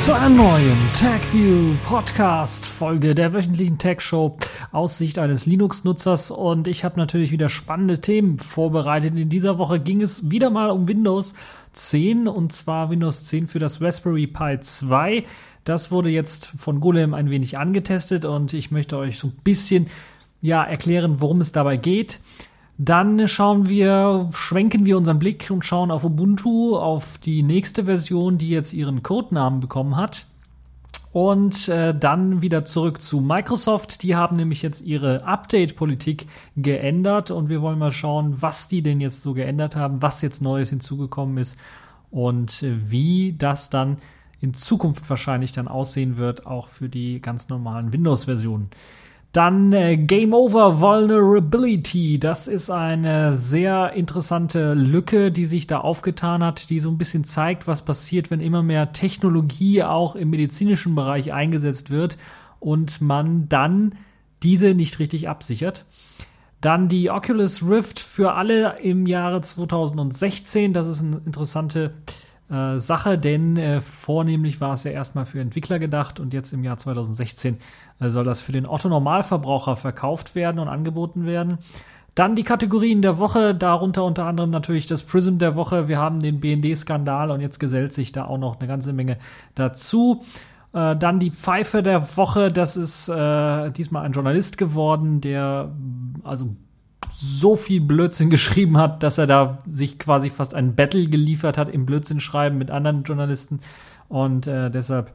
zu einer neuen TechView Podcast Folge der wöchentlichen Tech Show aus eines Linux-Nutzers und ich habe natürlich wieder spannende Themen vorbereitet. In dieser Woche ging es wieder mal um Windows 10 und zwar Windows 10 für das Raspberry Pi 2. Das wurde jetzt von Golem ein wenig angetestet und ich möchte euch so ein bisschen ja erklären, worum es dabei geht. Dann schauen wir, schwenken wir unseren Blick und schauen auf Ubuntu, auf die nächste Version, die jetzt ihren Codenamen bekommen hat. Und äh, dann wieder zurück zu Microsoft. Die haben nämlich jetzt ihre Update-Politik geändert und wir wollen mal schauen, was die denn jetzt so geändert haben, was jetzt Neues hinzugekommen ist und äh, wie das dann in Zukunft wahrscheinlich dann aussehen wird, auch für die ganz normalen Windows-Versionen. Dann äh, Game Over Vulnerability. Das ist eine sehr interessante Lücke, die sich da aufgetan hat, die so ein bisschen zeigt, was passiert, wenn immer mehr Technologie auch im medizinischen Bereich eingesetzt wird und man dann diese nicht richtig absichert. Dann die Oculus Rift für alle im Jahre 2016. Das ist eine interessante äh, Sache, denn äh, vornehmlich war es ja erstmal für Entwickler gedacht und jetzt im Jahr 2016 äh, soll das für den Otto-Normalverbraucher verkauft werden und angeboten werden. Dann die Kategorien der Woche, darunter unter anderem natürlich das Prism der Woche. Wir haben den BND-Skandal und jetzt gesellt sich da auch noch eine ganze Menge dazu. Äh, dann die Pfeife der Woche, das ist äh, diesmal ein Journalist geworden, der also so viel Blödsinn geschrieben hat, dass er da sich quasi fast ein Battle geliefert hat im Blödsinn schreiben mit anderen Journalisten. Und äh, deshalb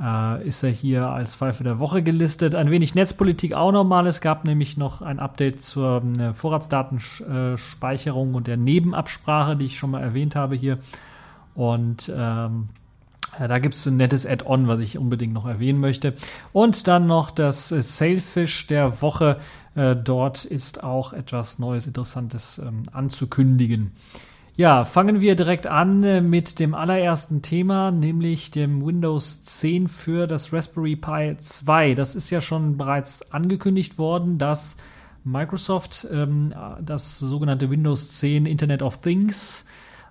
äh, ist er hier als Pfeife der Woche gelistet. Ein wenig Netzpolitik auch nochmal. Es gab nämlich noch ein Update zur äh, Vorratsdatenspeicherung und der Nebenabsprache, die ich schon mal erwähnt habe hier. Und ähm, da gibt es ein nettes Add-on, was ich unbedingt noch erwähnen möchte. Und dann noch das Sailfish der Woche. Äh, dort ist auch etwas Neues, Interessantes ähm, anzukündigen. Ja, fangen wir direkt an äh, mit dem allerersten Thema, nämlich dem Windows 10 für das Raspberry Pi 2. Das ist ja schon bereits angekündigt worden, dass Microsoft ähm, das sogenannte Windows 10 Internet of Things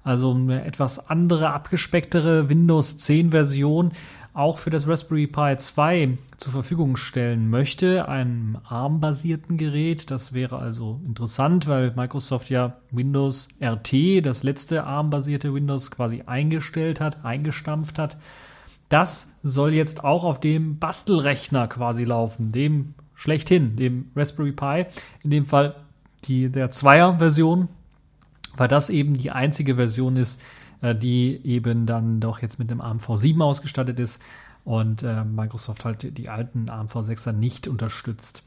also eine etwas andere, abgespecktere Windows 10 Version auch für das Raspberry Pi 2 zur Verfügung stellen möchte, einem ARM-basierten Gerät. Das wäre also interessant, weil Microsoft ja Windows RT, das letzte ARM-basierte Windows, quasi eingestellt hat, eingestampft hat. Das soll jetzt auch auf dem Bastelrechner quasi laufen, dem schlechthin, dem Raspberry Pi, in dem Fall die, der Zweier-Version, weil das eben die einzige Version ist, äh, die eben dann doch jetzt mit einem ARM V7 ausgestattet ist und äh, Microsoft halt die alten ARM V6er nicht unterstützt.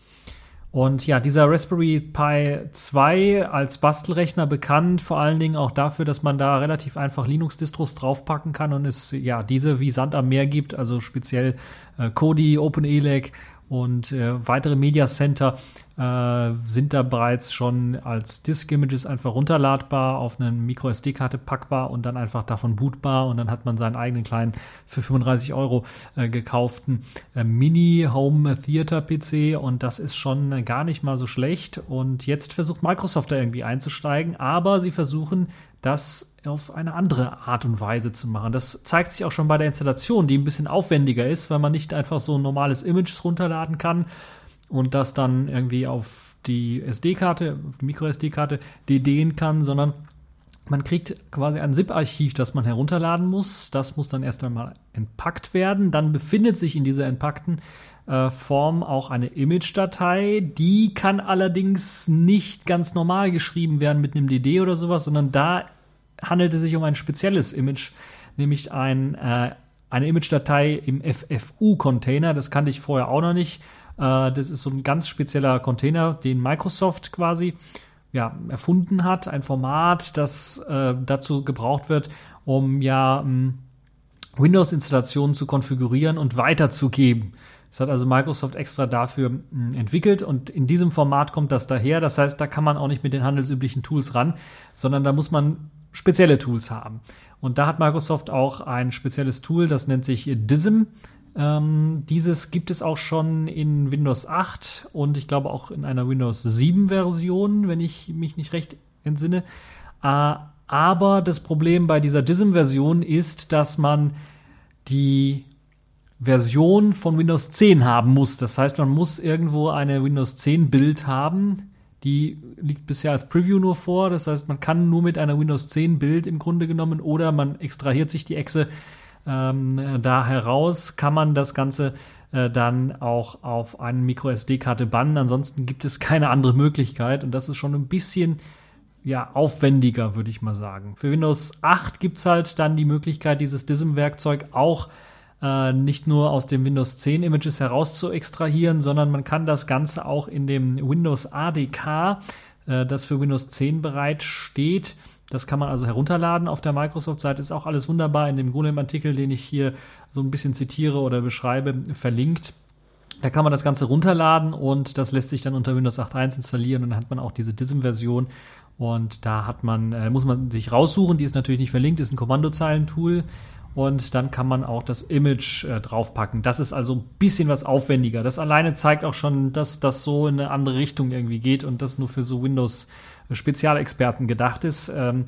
Und ja, dieser Raspberry Pi 2 als Bastelrechner bekannt, vor allen Dingen auch dafür, dass man da relativ einfach Linux-Distros draufpacken kann und es ja diese wie Sand am Meer gibt, also speziell äh, Kodi, OpenELEC und äh, weitere Media Center äh, sind da bereits schon als Disk-Images einfach runterladbar, auf eine Micro-SD-Karte packbar und dann einfach davon bootbar. Und dann hat man seinen eigenen kleinen für 35 Euro äh, gekauften äh, Mini-Home-Theater-PC und das ist schon gar nicht mal so schlecht. Und jetzt versucht Microsoft da irgendwie einzusteigen, aber sie versuchen das auf eine andere Art und Weise zu machen. Das zeigt sich auch schon bei der Installation, die ein bisschen aufwendiger ist, weil man nicht einfach so ein normales Image runterladen kann und das dann irgendwie auf die SD-Karte, auf die Micro-SD-Karte DDen kann, sondern man kriegt quasi ein ZIP-Archiv, das man herunterladen muss. Das muss dann erst einmal entpackt werden. Dann befindet sich in dieser entpackten äh, Form auch eine Image-Datei. Die kann allerdings nicht ganz normal geschrieben werden mit einem DD oder sowas, sondern da handelt es sich um ein spezielles Image, nämlich ein, äh, eine Image-Datei im FFU-Container. Das kannte ich vorher auch noch nicht. Äh, das ist so ein ganz spezieller Container, den Microsoft quasi ja, erfunden hat. Ein Format, das äh, dazu gebraucht wird, um ja Windows-Installationen zu konfigurieren und weiterzugeben. Das hat also Microsoft extra dafür entwickelt und in diesem Format kommt das daher. Das heißt, da kann man auch nicht mit den handelsüblichen Tools ran, sondern da muss man spezielle Tools haben. Und da hat Microsoft auch ein spezielles Tool, das nennt sich DISM. Ähm, dieses gibt es auch schon in Windows 8 und ich glaube auch in einer Windows 7 Version, wenn ich mich nicht recht entsinne. Äh, aber das Problem bei dieser DISM-Version ist, dass man die Version von Windows 10 haben muss. Das heißt, man muss irgendwo eine Windows 10 Bild haben. Die liegt bisher als Preview nur vor. Das heißt, man kann nur mit einer Windows 10 Bild im Grunde genommen oder man extrahiert sich die Exe ähm, da heraus, kann man das Ganze äh, dann auch auf eine MicroSD-Karte bannen. Ansonsten gibt es keine andere Möglichkeit und das ist schon ein bisschen ja, aufwendiger, würde ich mal sagen. Für Windows 8 gibt es halt dann die Möglichkeit, dieses DISM-Werkzeug auch äh, nicht nur aus dem Windows 10 Images heraus zu extrahieren, sondern man kann das Ganze auch in dem Windows ADK, äh, das für Windows 10 bereitsteht, das kann man also herunterladen auf der Microsoft-Seite. Ist auch alles wunderbar in dem Golem-Artikel, den ich hier so ein bisschen zitiere oder beschreibe, verlinkt. Da kann man das Ganze runterladen und das lässt sich dann unter Windows 8.1 installieren und dann hat man auch diese DISM-Version und da hat man, äh, muss man sich raussuchen, die ist natürlich nicht verlinkt, ist ein Kommandozeilentool und dann kann man auch das Image äh, draufpacken. Das ist also ein bisschen was aufwendiger. Das alleine zeigt auch schon, dass das so in eine andere Richtung irgendwie geht und das nur für so Windows-Spezialexperten gedacht ist. Ähm,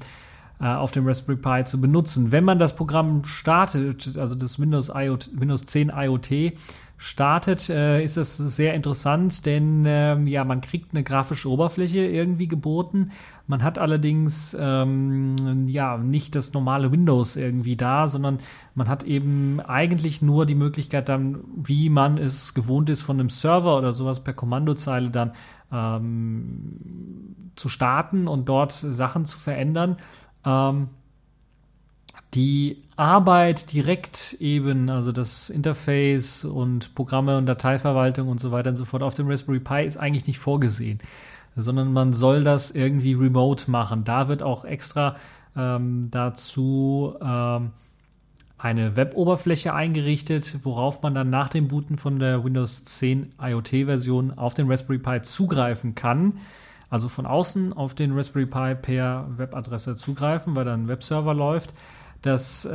äh, auf dem Raspberry Pi zu benutzen. Wenn man das Programm startet, also das Windows, IoT, Windows 10 IoT startet, äh, ist das sehr interessant, denn äh, ja, man kriegt eine grafische Oberfläche irgendwie geboten. Man hat allerdings ähm, ja nicht das normale Windows irgendwie da, sondern man hat eben eigentlich nur die Möglichkeit dann, wie man es gewohnt ist von einem Server oder sowas per Kommandozeile dann ähm, zu starten und dort Sachen zu verändern. Ähm, die Arbeit direkt eben, also das Interface und Programme und Dateiverwaltung und so weiter und so fort auf dem Raspberry Pi ist eigentlich nicht vorgesehen, sondern man soll das irgendwie remote machen. Da wird auch extra ähm, dazu ähm, eine Web-Oberfläche eingerichtet, worauf man dann nach dem Booten von der Windows 10 IoT-Version auf den Raspberry Pi zugreifen kann also von außen auf den Raspberry Pi per Webadresse zugreifen, weil dann ein Webserver läuft. Das äh,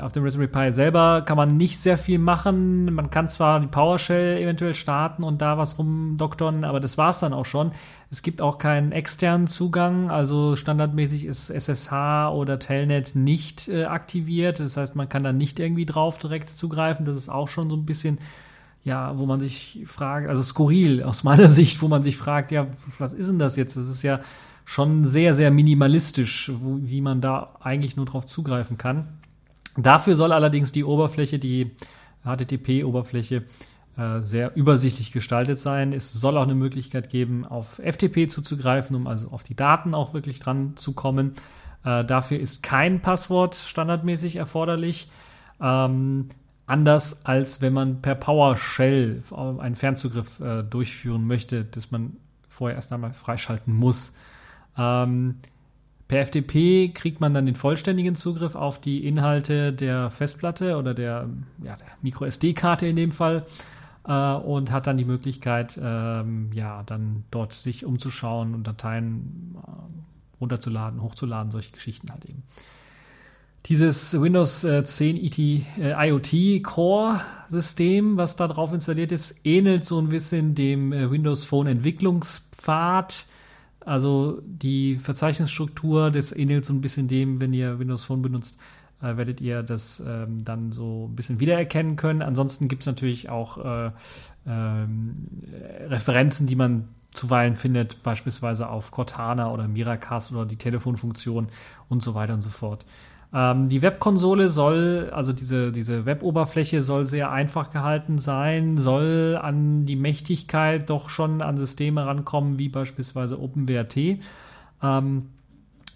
auf dem Raspberry Pi selber kann man nicht sehr viel machen. Man kann zwar die PowerShell eventuell starten und da was rumdoktern, aber das war's dann auch schon. Es gibt auch keinen externen Zugang, also standardmäßig ist SSH oder Telnet nicht äh, aktiviert. Das heißt, man kann da nicht irgendwie drauf direkt zugreifen. Das ist auch schon so ein bisschen ja, wo man sich fragt, also skurril aus meiner Sicht, wo man sich fragt, ja, was ist denn das jetzt? Das ist ja schon sehr, sehr minimalistisch, wo, wie man da eigentlich nur drauf zugreifen kann. Dafür soll allerdings die Oberfläche, die HTTP-Oberfläche, äh, sehr übersichtlich gestaltet sein. Es soll auch eine Möglichkeit geben, auf FTP zuzugreifen, um also auf die Daten auch wirklich dran zu kommen. Äh, dafür ist kein Passwort standardmäßig erforderlich. Ähm, anders als wenn man per PowerShell einen Fernzugriff äh, durchführen möchte, dass man vorher erst einmal freischalten muss. Ähm, per FTP kriegt man dann den vollständigen Zugriff auf die Inhalte der Festplatte oder der, ja, der MicroSD-Karte in dem Fall äh, und hat dann die Möglichkeit, ähm, ja, dann dort sich umzuschauen und Dateien äh, runterzuladen, hochzuladen, solche Geschichten halt eben. Dieses Windows 10 IT, äh, IoT Core System, was da drauf installiert ist, ähnelt so ein bisschen dem äh, Windows Phone Entwicklungspfad. Also die Verzeichnisstruktur, das ähnelt so ein bisschen dem, wenn ihr Windows Phone benutzt, äh, werdet ihr das ähm, dann so ein bisschen wiedererkennen können. Ansonsten gibt es natürlich auch äh, ähm, Referenzen, die man zuweilen findet, beispielsweise auf Cortana oder Miracast oder die Telefonfunktion und so weiter und so fort. Ähm, die Webkonsole soll, also diese, diese Web-Oberfläche soll sehr einfach gehalten sein, soll an die Mächtigkeit doch schon an Systeme rankommen, wie beispielsweise OpenWrt. Ähm,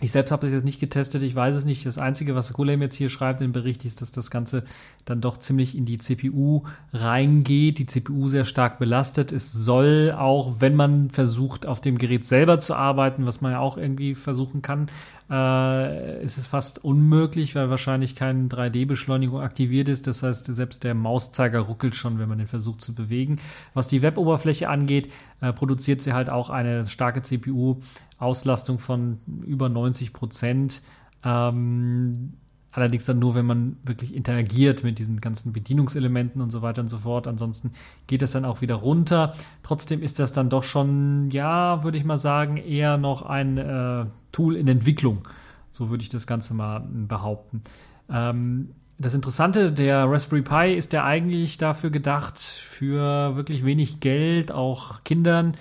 ich selbst habe das jetzt nicht getestet, ich weiß es nicht. Das Einzige, was Golem jetzt hier schreibt im Bericht, ist, dass das Ganze dann doch ziemlich in die CPU reingeht, die CPU sehr stark belastet. Es soll auch, wenn man versucht, auf dem Gerät selber zu arbeiten, was man ja auch irgendwie versuchen kann, äh, ist es fast unmöglich, weil wahrscheinlich keine 3D-Beschleunigung aktiviert ist. Das heißt, selbst der Mauszeiger ruckelt schon, wenn man den versucht zu bewegen. Was die Web-Oberfläche angeht, äh, produziert sie halt auch eine starke CPU-Auslastung von über 90 Prozent. Ähm, Allerdings dann nur, wenn man wirklich interagiert mit diesen ganzen Bedienungselementen und so weiter und so fort. Ansonsten geht es dann auch wieder runter. Trotzdem ist das dann doch schon, ja, würde ich mal sagen, eher noch ein äh, Tool in Entwicklung. So würde ich das Ganze mal behaupten. Ähm, das Interessante, der Raspberry Pi ist ja eigentlich dafür gedacht, für wirklich wenig Geld auch Kindern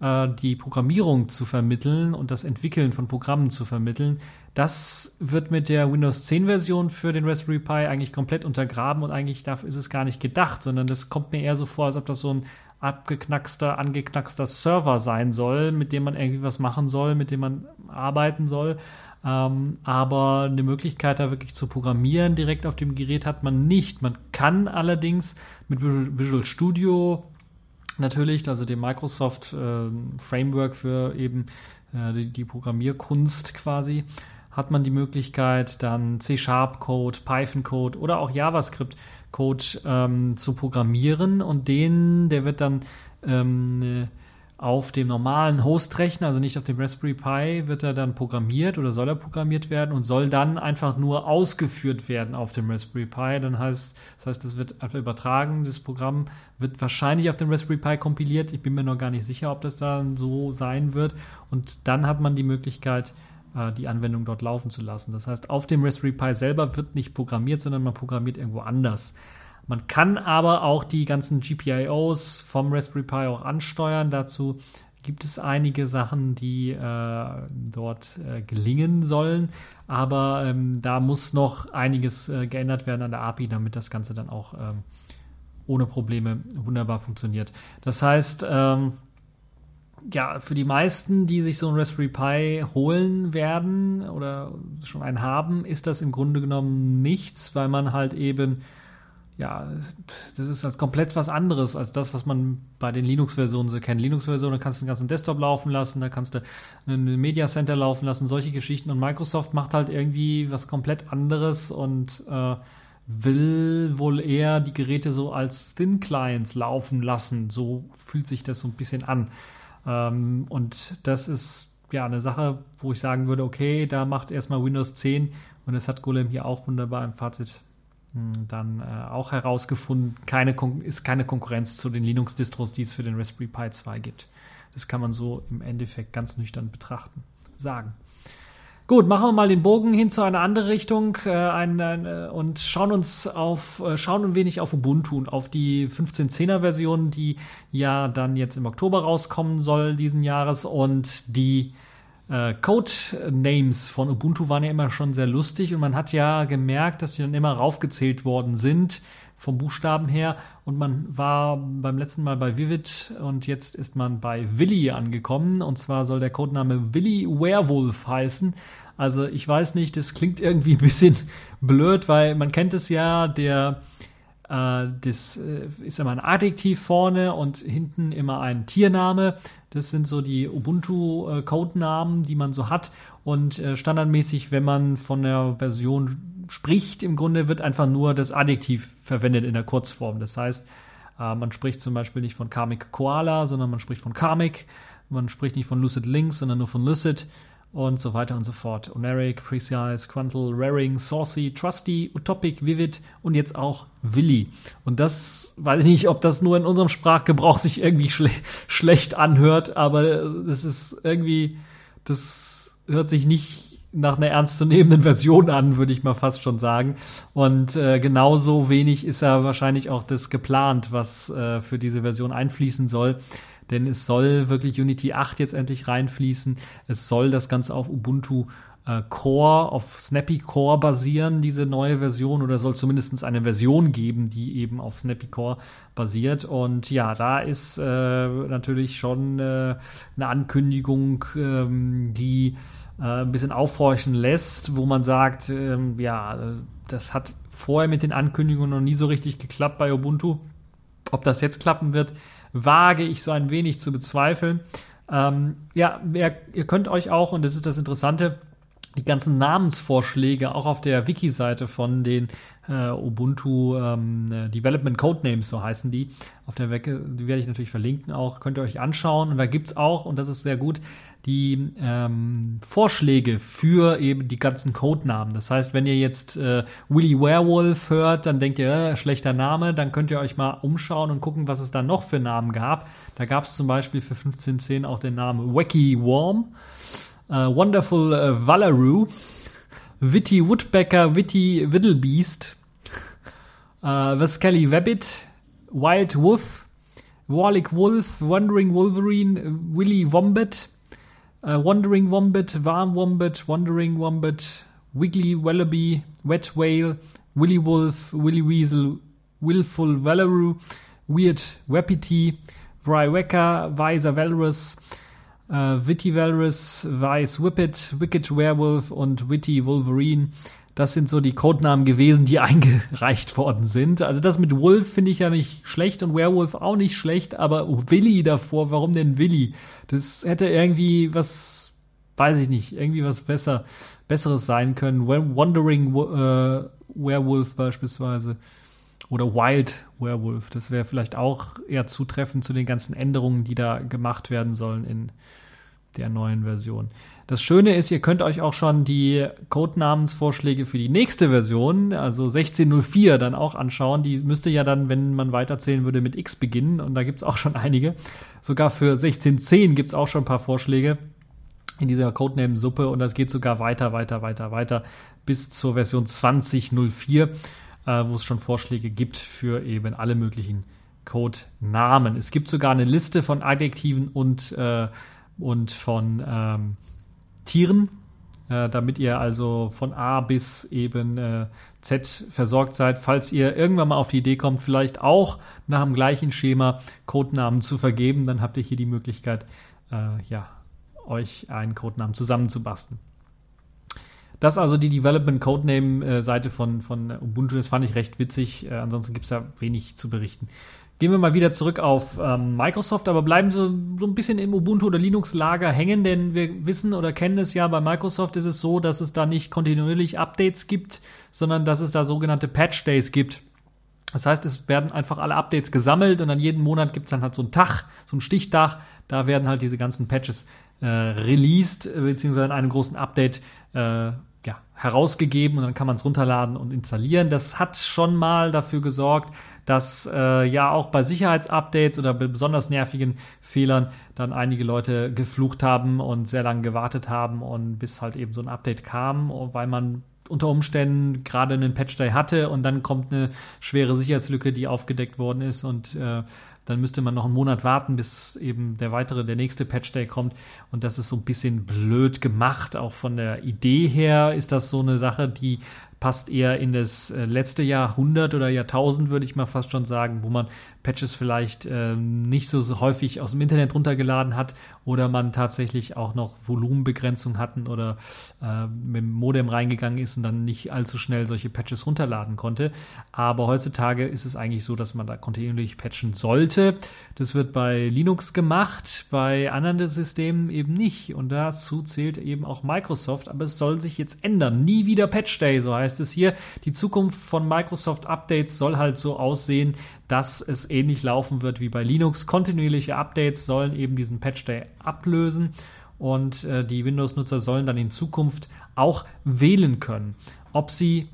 die Programmierung zu vermitteln und das Entwickeln von Programmen zu vermitteln. Das wird mit der Windows 10 Version für den Raspberry Pi eigentlich komplett untergraben und eigentlich dafür ist es gar nicht gedacht, sondern das kommt mir eher so vor, als ob das so ein abgeknackster, angeknackster Server sein soll, mit dem man irgendwie was machen soll, mit dem man arbeiten soll. Ähm, aber eine Möglichkeit, da wirklich zu programmieren direkt auf dem Gerät hat man nicht. Man kann allerdings mit Visual Studio natürlich, also dem Microsoft äh, Framework für eben äh, die, die, Programmierkunst quasi, hat man die Möglichkeit, dann C-Sharp-Code, Python-Code oder auch JavaScript-Code ähm, zu programmieren und den, der wird dann ähm, auf dem normalen Hostrechner, also nicht auf dem Raspberry Pi, wird er dann programmiert oder soll er programmiert werden und soll dann einfach nur ausgeführt werden auf dem Raspberry Pi. Dann heißt, das heißt, es wird einfach übertragen. Das Programm wird wahrscheinlich auf dem Raspberry Pi kompiliert. Ich bin mir noch gar nicht sicher, ob das dann so sein wird. Und dann hat man die Möglichkeit, äh, die Anwendung dort laufen zu lassen. Das heißt, auf dem Raspberry Pi selber wird nicht programmiert, sondern man programmiert irgendwo anders. Man kann aber auch die ganzen GPIOs vom Raspberry Pi auch ansteuern. Dazu gibt es einige Sachen, die äh, dort äh, gelingen sollen. Aber ähm, da muss noch einiges äh, geändert werden an der API, damit das Ganze dann auch ähm, ohne Probleme wunderbar funktioniert. Das heißt, ähm, ja, für die meisten, die sich so ein Raspberry Pi holen werden oder schon einen haben, ist das im Grunde genommen nichts, weil man halt eben ja, das ist als komplett was anderes als das, was man bei den Linux-Versionen so kennt. Linux-Versionen, da kannst du den ganzen Desktop laufen lassen, da kannst du ein Media Center laufen lassen, solche Geschichten. Und Microsoft macht halt irgendwie was komplett anderes und äh, will wohl eher die Geräte so als Thin Clients laufen lassen. So fühlt sich das so ein bisschen an. Ähm, und das ist ja eine Sache, wo ich sagen würde, okay, da macht erstmal Windows 10 und das hat Golem hier auch wunderbar im Fazit dann äh, auch herausgefunden, keine ist keine Konkurrenz zu den Linux-Distros, die es für den Raspberry Pi 2 gibt. Das kann man so im Endeffekt ganz nüchtern betrachten, sagen. Gut, machen wir mal den Bogen hin zu einer anderen Richtung äh, ein, ein, äh, und schauen uns auf, äh, schauen ein wenig auf Ubuntu und auf die 15.10er Version, die ja dann jetzt im Oktober rauskommen soll diesen Jahres und die äh, Code-Names von Ubuntu waren ja immer schon sehr lustig und man hat ja gemerkt, dass die dann immer raufgezählt worden sind vom Buchstaben her und man war beim letzten Mal bei Vivid und jetzt ist man bei Willy angekommen und zwar soll der Codename Willy Werewolf heißen. Also ich weiß nicht, das klingt irgendwie ein bisschen blöd, weil man kennt es ja, der äh, das äh, ist immer ein Adjektiv vorne und hinten immer ein Tiername. Das sind so die Ubuntu-Codenamen, die man so hat. Und äh, standardmäßig, wenn man von der Version spricht, im Grunde wird einfach nur das Adjektiv verwendet in der Kurzform. Das heißt, man spricht zum Beispiel nicht von Karmic Koala, sondern man spricht von Karmic. Man spricht nicht von Lucid Links, sondern nur von Lucid und so weiter und so fort. Oneric, Precise, Quantal, Raring, Saucy, Trusty, Utopic, Vivid und jetzt auch Willy. Und das weiß ich nicht, ob das nur in unserem Sprachgebrauch sich irgendwie schle schlecht anhört, aber das ist irgendwie, das hört sich nicht nach einer ernstzunehmenden Version an, würde ich mal fast schon sagen. Und äh, genauso wenig ist ja wahrscheinlich auch das geplant, was äh, für diese Version einfließen soll denn es soll wirklich Unity 8 jetzt endlich reinfließen. Es soll das Ganze auf Ubuntu äh, Core, auf Snappy Core basieren, diese neue Version, oder soll zumindest eine Version geben, die eben auf Snappy Core basiert. Und ja, da ist äh, natürlich schon äh, eine Ankündigung, ähm, die äh, ein bisschen aufhorchen lässt, wo man sagt, ähm, ja, das hat vorher mit den Ankündigungen noch nie so richtig geklappt bei Ubuntu. Ob das jetzt klappen wird, wage ich so ein wenig zu bezweifeln. Ähm, ja, ihr, ihr könnt euch auch, und das ist das Interessante, die ganzen Namensvorschläge auch auf der Wiki-Seite von den äh, Ubuntu ähm, Development Codenames, so heißen die, auf der Wecke, die werde ich natürlich verlinken auch, könnt ihr euch anschauen. Und da gibt es auch, und das ist sehr gut, die ähm, Vorschläge für eben die ganzen Codenamen. Das heißt, wenn ihr jetzt äh, Willy Werewolf hört, dann denkt ihr, äh, schlechter Name, dann könnt ihr euch mal umschauen und gucken, was es da noch für Namen gab. Da gab es zum Beispiel für 1510 auch den Namen Wacky Worm, äh, Wonderful äh, Vallaroo, Witty Woodpecker, Witty Widdlebeast, äh, The Skelly Rabbit, Wild Wolf, Warlick Wolf, Wandering Wolverine, Willy Wombat, äh, Wandering Wombat, Warm Wombat, Wandering Wombat, Wiggly Wallaby, Wet Whale, Willy Wolf, Willy Weasel, Willful Valoroo, Weird Wapiti, Wrywecker, Weiser Valrus, äh, uh, Witty Valrus, Wise Whippet, Wicked Werewolf und Witty Wolverine. Das sind so die Codenamen gewesen, die eingereicht worden sind. Also das mit Wolf finde ich ja nicht schlecht und Werewolf auch nicht schlecht, aber Willy davor, warum denn Willy? Das hätte irgendwie was, weiß ich nicht, irgendwie was besser, Besseres sein können. Wandering äh, Werewolf beispielsweise. Oder Wild Werewolf. Das wäre vielleicht auch eher zutreffend zu den ganzen Änderungen, die da gemacht werden sollen in der neuen Version. Das Schöne ist, ihr könnt euch auch schon die Codenamensvorschläge für die nächste Version, also 1604, dann auch anschauen. Die müsste ja dann, wenn man weiterzählen würde, mit X beginnen. Und da gibt es auch schon einige. Sogar für 1610 gibt es auch schon ein paar Vorschläge in dieser Codename-Suppe. Und das geht sogar weiter, weiter, weiter, weiter bis zur Version 2004, äh, wo es schon Vorschläge gibt für eben alle möglichen Codenamen. Es gibt sogar eine Liste von Adjektiven und, äh, und von ähm, Tieren, äh, damit ihr also von A bis eben äh, Z versorgt seid. Falls ihr irgendwann mal auf die Idee kommt, vielleicht auch nach dem gleichen Schema Codenamen zu vergeben, dann habt ihr hier die Möglichkeit, äh, ja, euch einen Codenamen zusammenzubasteln. Das also die Development Codename Seite von, von Ubuntu, das fand ich recht witzig. Äh, ansonsten gibt es da wenig zu berichten. Gehen wir mal wieder zurück auf ähm, Microsoft, aber bleiben so, so ein bisschen im Ubuntu oder Linux-Lager hängen, denn wir wissen oder kennen es ja, bei Microsoft ist es so, dass es da nicht kontinuierlich Updates gibt, sondern dass es da sogenannte Patch Days gibt. Das heißt, es werden einfach alle Updates gesammelt und an jedem Monat gibt es dann halt so einen Tag, so einen Stichtag, da werden halt diese ganzen Patches äh, released, beziehungsweise in einem großen Update äh, herausgegeben und dann kann man es runterladen und installieren. Das hat schon mal dafür gesorgt, dass äh, ja auch bei Sicherheitsupdates oder bei besonders nervigen Fehlern dann einige Leute geflucht haben und sehr lange gewartet haben und bis halt eben so ein Update kam, weil man unter Umständen gerade einen Patch Day hatte und dann kommt eine schwere Sicherheitslücke, die aufgedeckt worden ist und äh, dann müsste man noch einen Monat warten, bis eben der weitere, der nächste Patch Day kommt. Und das ist so ein bisschen blöd gemacht. Auch von der Idee her ist das so eine Sache, die passt eher in das äh, letzte Jahrhundert oder Jahrtausend, würde ich mal fast schon sagen, wo man Patches vielleicht äh, nicht so, häufig aus dem Internet runtergeladen hat oder man tatsächlich auch noch Volumenbegrenzung hatten oder äh, mit dem Modem reingegangen ist und dann nicht allzu schnell solche Patches runterladen konnte. Aber heutzutage ist es eigentlich so, dass man da kontinuierlich patchen sollte. Das wird bei Linux gemacht, bei anderen Systemen eben nicht. Und dazu zählt eben auch Microsoft. Aber es soll sich jetzt ändern. Nie wieder Patch Day, so heißt es hier. Die Zukunft von Microsoft Updates soll halt so aussehen, dass es ähnlich laufen wird wie bei Linux. Kontinuierliche Updates sollen eben diesen Patch Day ablösen und äh, die Windows-Nutzer sollen dann in Zukunft auch wählen können, ob sie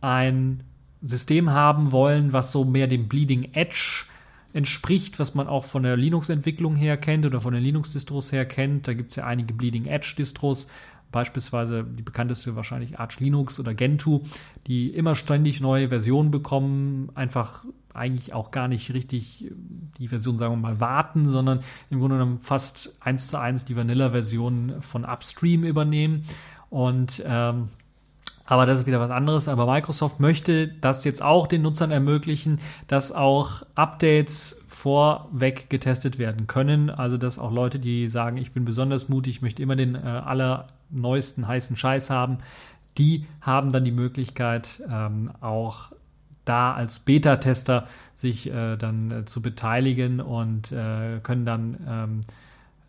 ein System haben wollen, was so mehr dem Bleeding Edge entspricht, was man auch von der Linux-Entwicklung her kennt oder von den Linux-Distros her kennt. Da gibt es ja einige Bleeding Edge-Distros, beispielsweise die bekannteste wahrscheinlich Arch Linux oder Gentoo, die immer ständig neue Versionen bekommen, einfach eigentlich auch gar nicht richtig die Version, sagen wir mal, warten, sondern im Grunde genommen fast eins zu eins die Vanilla-Version von Upstream übernehmen. Und ähm, aber das ist wieder was anderes. Aber Microsoft möchte das jetzt auch den Nutzern ermöglichen, dass auch Updates vorweg getestet werden können. Also dass auch Leute, die sagen, ich bin besonders mutig, ich möchte immer den äh, allerneuesten heißen Scheiß haben, die haben dann die Möglichkeit, ähm, auch da als Beta-Tester sich äh, dann äh, zu beteiligen und äh, können dann ähm,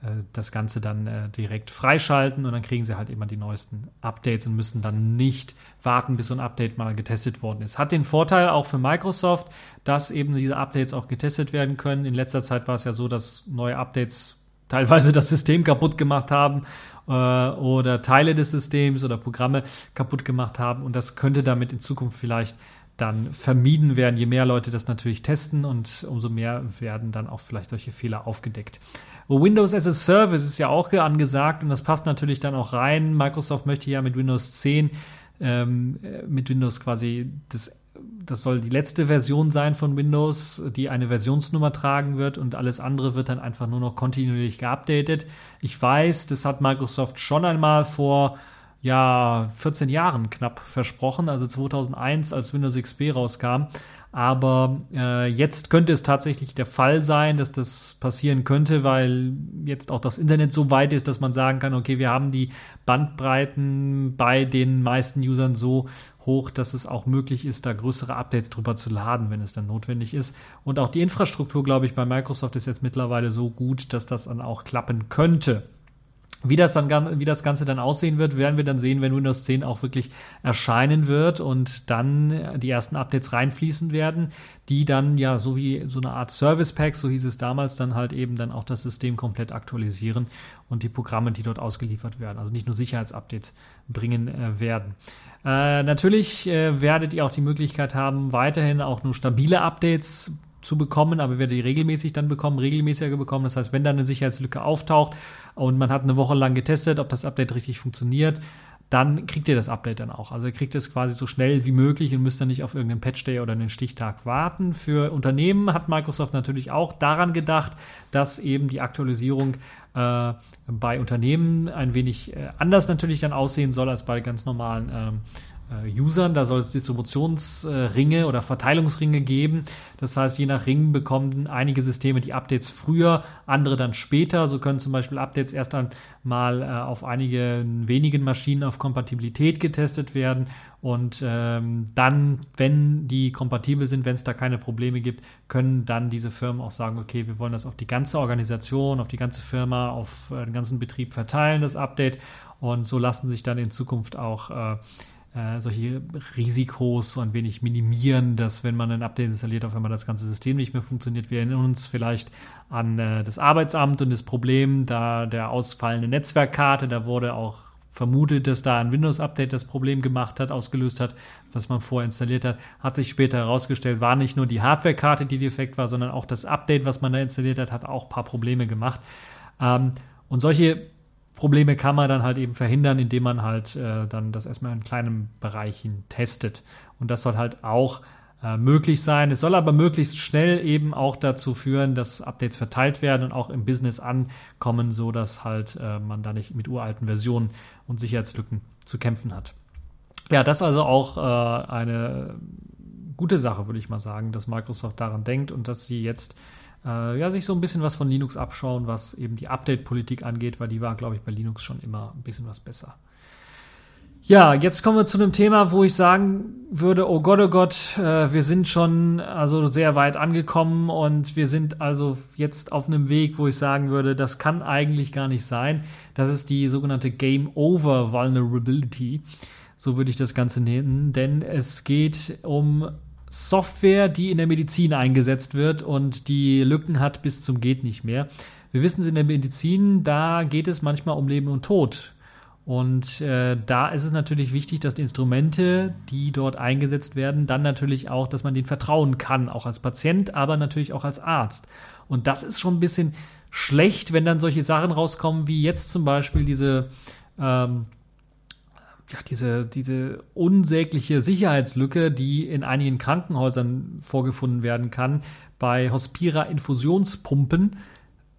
äh, das Ganze dann äh, direkt freischalten und dann kriegen sie halt immer die neuesten Updates und müssen dann nicht warten, bis so ein Update mal getestet worden ist. Hat den Vorteil auch für Microsoft, dass eben diese Updates auch getestet werden können. In letzter Zeit war es ja so, dass neue Updates teilweise das System kaputt gemacht haben äh, oder Teile des Systems oder Programme kaputt gemacht haben und das könnte damit in Zukunft vielleicht dann vermieden werden, je mehr Leute das natürlich testen und umso mehr werden dann auch vielleicht solche Fehler aufgedeckt. Windows as a Service ist ja auch angesagt und das passt natürlich dann auch rein. Microsoft möchte ja mit Windows 10 ähm, mit Windows quasi das das soll die letzte Version sein von Windows, die eine Versionsnummer tragen wird und alles andere wird dann einfach nur noch kontinuierlich geupdatet. Ich weiß, das hat Microsoft schon einmal vor ja 14 Jahren knapp versprochen, also 2001, als Windows XP rauskam. Aber äh, jetzt könnte es tatsächlich der Fall sein, dass das passieren könnte, weil jetzt auch das Internet so weit ist, dass man sagen kann, okay, wir haben die Bandbreiten bei den meisten Usern so hoch, dass es auch möglich ist, da größere Updates drüber zu laden, wenn es dann notwendig ist. Und auch die Infrastruktur, glaube ich, bei Microsoft ist jetzt mittlerweile so gut, dass das dann auch klappen könnte. Wie das, dann, wie das Ganze dann aussehen wird, werden wir dann sehen, wenn Windows 10 auch wirklich erscheinen wird und dann die ersten Updates reinfließen werden, die dann ja so wie so eine Art Service Pack, so hieß es damals, dann halt eben dann auch das System komplett aktualisieren und die Programme, die dort ausgeliefert werden, also nicht nur Sicherheitsupdates bringen äh, werden. Äh, natürlich äh, werdet ihr auch die Möglichkeit haben, weiterhin auch nur stabile Updates zu bekommen, aber wir die regelmäßig dann bekommen, regelmäßiger bekommen. Das heißt, wenn dann eine Sicherheitslücke auftaucht und man hat eine Woche lang getestet, ob das Update richtig funktioniert, dann kriegt ihr das Update dann auch. Also ihr kriegt es quasi so schnell wie möglich und müsst dann nicht auf irgendeinen Patch Day oder einen Stichtag warten. Für Unternehmen hat Microsoft natürlich auch daran gedacht, dass eben die Aktualisierung äh, bei Unternehmen ein wenig äh, anders natürlich dann aussehen soll als bei ganz normalen ähm, äh, Usern. Da soll es Distributionsringe oder Verteilungsringe geben. Das heißt, je nach Ring bekommen einige Systeme die Updates früher, andere dann später. So können zum Beispiel Updates erst einmal äh, auf einigen wenigen Maschinen auf Kompatibilität getestet werden und ähm, dann, wenn die kompatibel sind, wenn es da keine Probleme gibt, können dann diese Firmen auch sagen, okay, wir wollen das auf die ganze Organisation, auf die ganze Firma, auf äh, den ganzen Betrieb verteilen, das Update. Und so lassen sich dann in Zukunft auch äh, äh, solche Risikos so ein wenig minimieren, dass wenn man ein Update installiert, auf einmal das ganze System nicht mehr funktioniert. Wir erinnern uns vielleicht an äh, das Arbeitsamt und das Problem, da der ausfallende Netzwerkkarte, da wurde auch vermutet, dass da ein Windows-Update das Problem gemacht hat, ausgelöst hat, was man vorher installiert hat. Hat sich später herausgestellt, war nicht nur die Hardware-Karte, die defekt war, sondern auch das Update, was man da installiert hat, hat auch ein paar Probleme gemacht. Ähm, und solche Probleme kann man dann halt eben verhindern, indem man halt äh, dann das erstmal in kleinen Bereichen testet. Und das soll halt auch äh, möglich sein. Es soll aber möglichst schnell eben auch dazu führen, dass Updates verteilt werden und auch im Business ankommen, so dass halt äh, man da nicht mit uralten Versionen und Sicherheitslücken zu kämpfen hat. Ja, das also auch äh, eine gute Sache, würde ich mal sagen, dass Microsoft daran denkt und dass sie jetzt äh, ja, sich so ein bisschen was von Linux abschauen, was eben die Update-Politik angeht, weil die war, glaube ich, bei Linux schon immer ein bisschen was besser. Ja, jetzt kommen wir zu einem Thema, wo ich sagen würde, oh Gott, oh Gott, äh, wir sind schon also sehr weit angekommen und wir sind also jetzt auf einem Weg, wo ich sagen würde, das kann eigentlich gar nicht sein. Das ist die sogenannte Game Over Vulnerability. So würde ich das Ganze nennen, denn es geht um Software, die in der Medizin eingesetzt wird und die Lücken hat bis zum geht nicht mehr. Wir wissen es in der Medizin, da geht es manchmal um Leben und Tod. Und äh, da ist es natürlich wichtig, dass die Instrumente, die dort eingesetzt werden, dann natürlich auch, dass man denen vertrauen kann, auch als Patient, aber natürlich auch als Arzt. Und das ist schon ein bisschen schlecht, wenn dann solche Sachen rauskommen, wie jetzt zum Beispiel diese ähm, ja, diese, diese unsägliche Sicherheitslücke, die in einigen Krankenhäusern vorgefunden werden kann, bei Hospira-Infusionspumpen.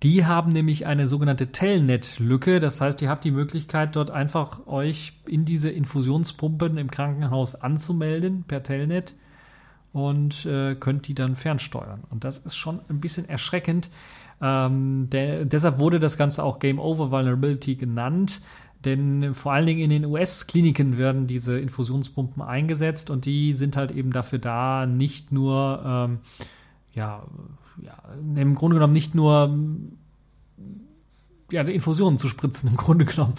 Die haben nämlich eine sogenannte Telnet-Lücke. Das heißt, ihr habt die Möglichkeit, dort einfach euch in diese Infusionspumpen im Krankenhaus anzumelden per Telnet und äh, könnt die dann fernsteuern. Und das ist schon ein bisschen erschreckend. Ähm, der, deshalb wurde das Ganze auch Game Over Vulnerability genannt. Denn vor allen Dingen in den US-Kliniken werden diese Infusionspumpen eingesetzt und die sind halt eben dafür da, nicht nur, ähm, ja, ja, im Grunde genommen nicht nur ja, Infusionen zu spritzen, im Grunde genommen.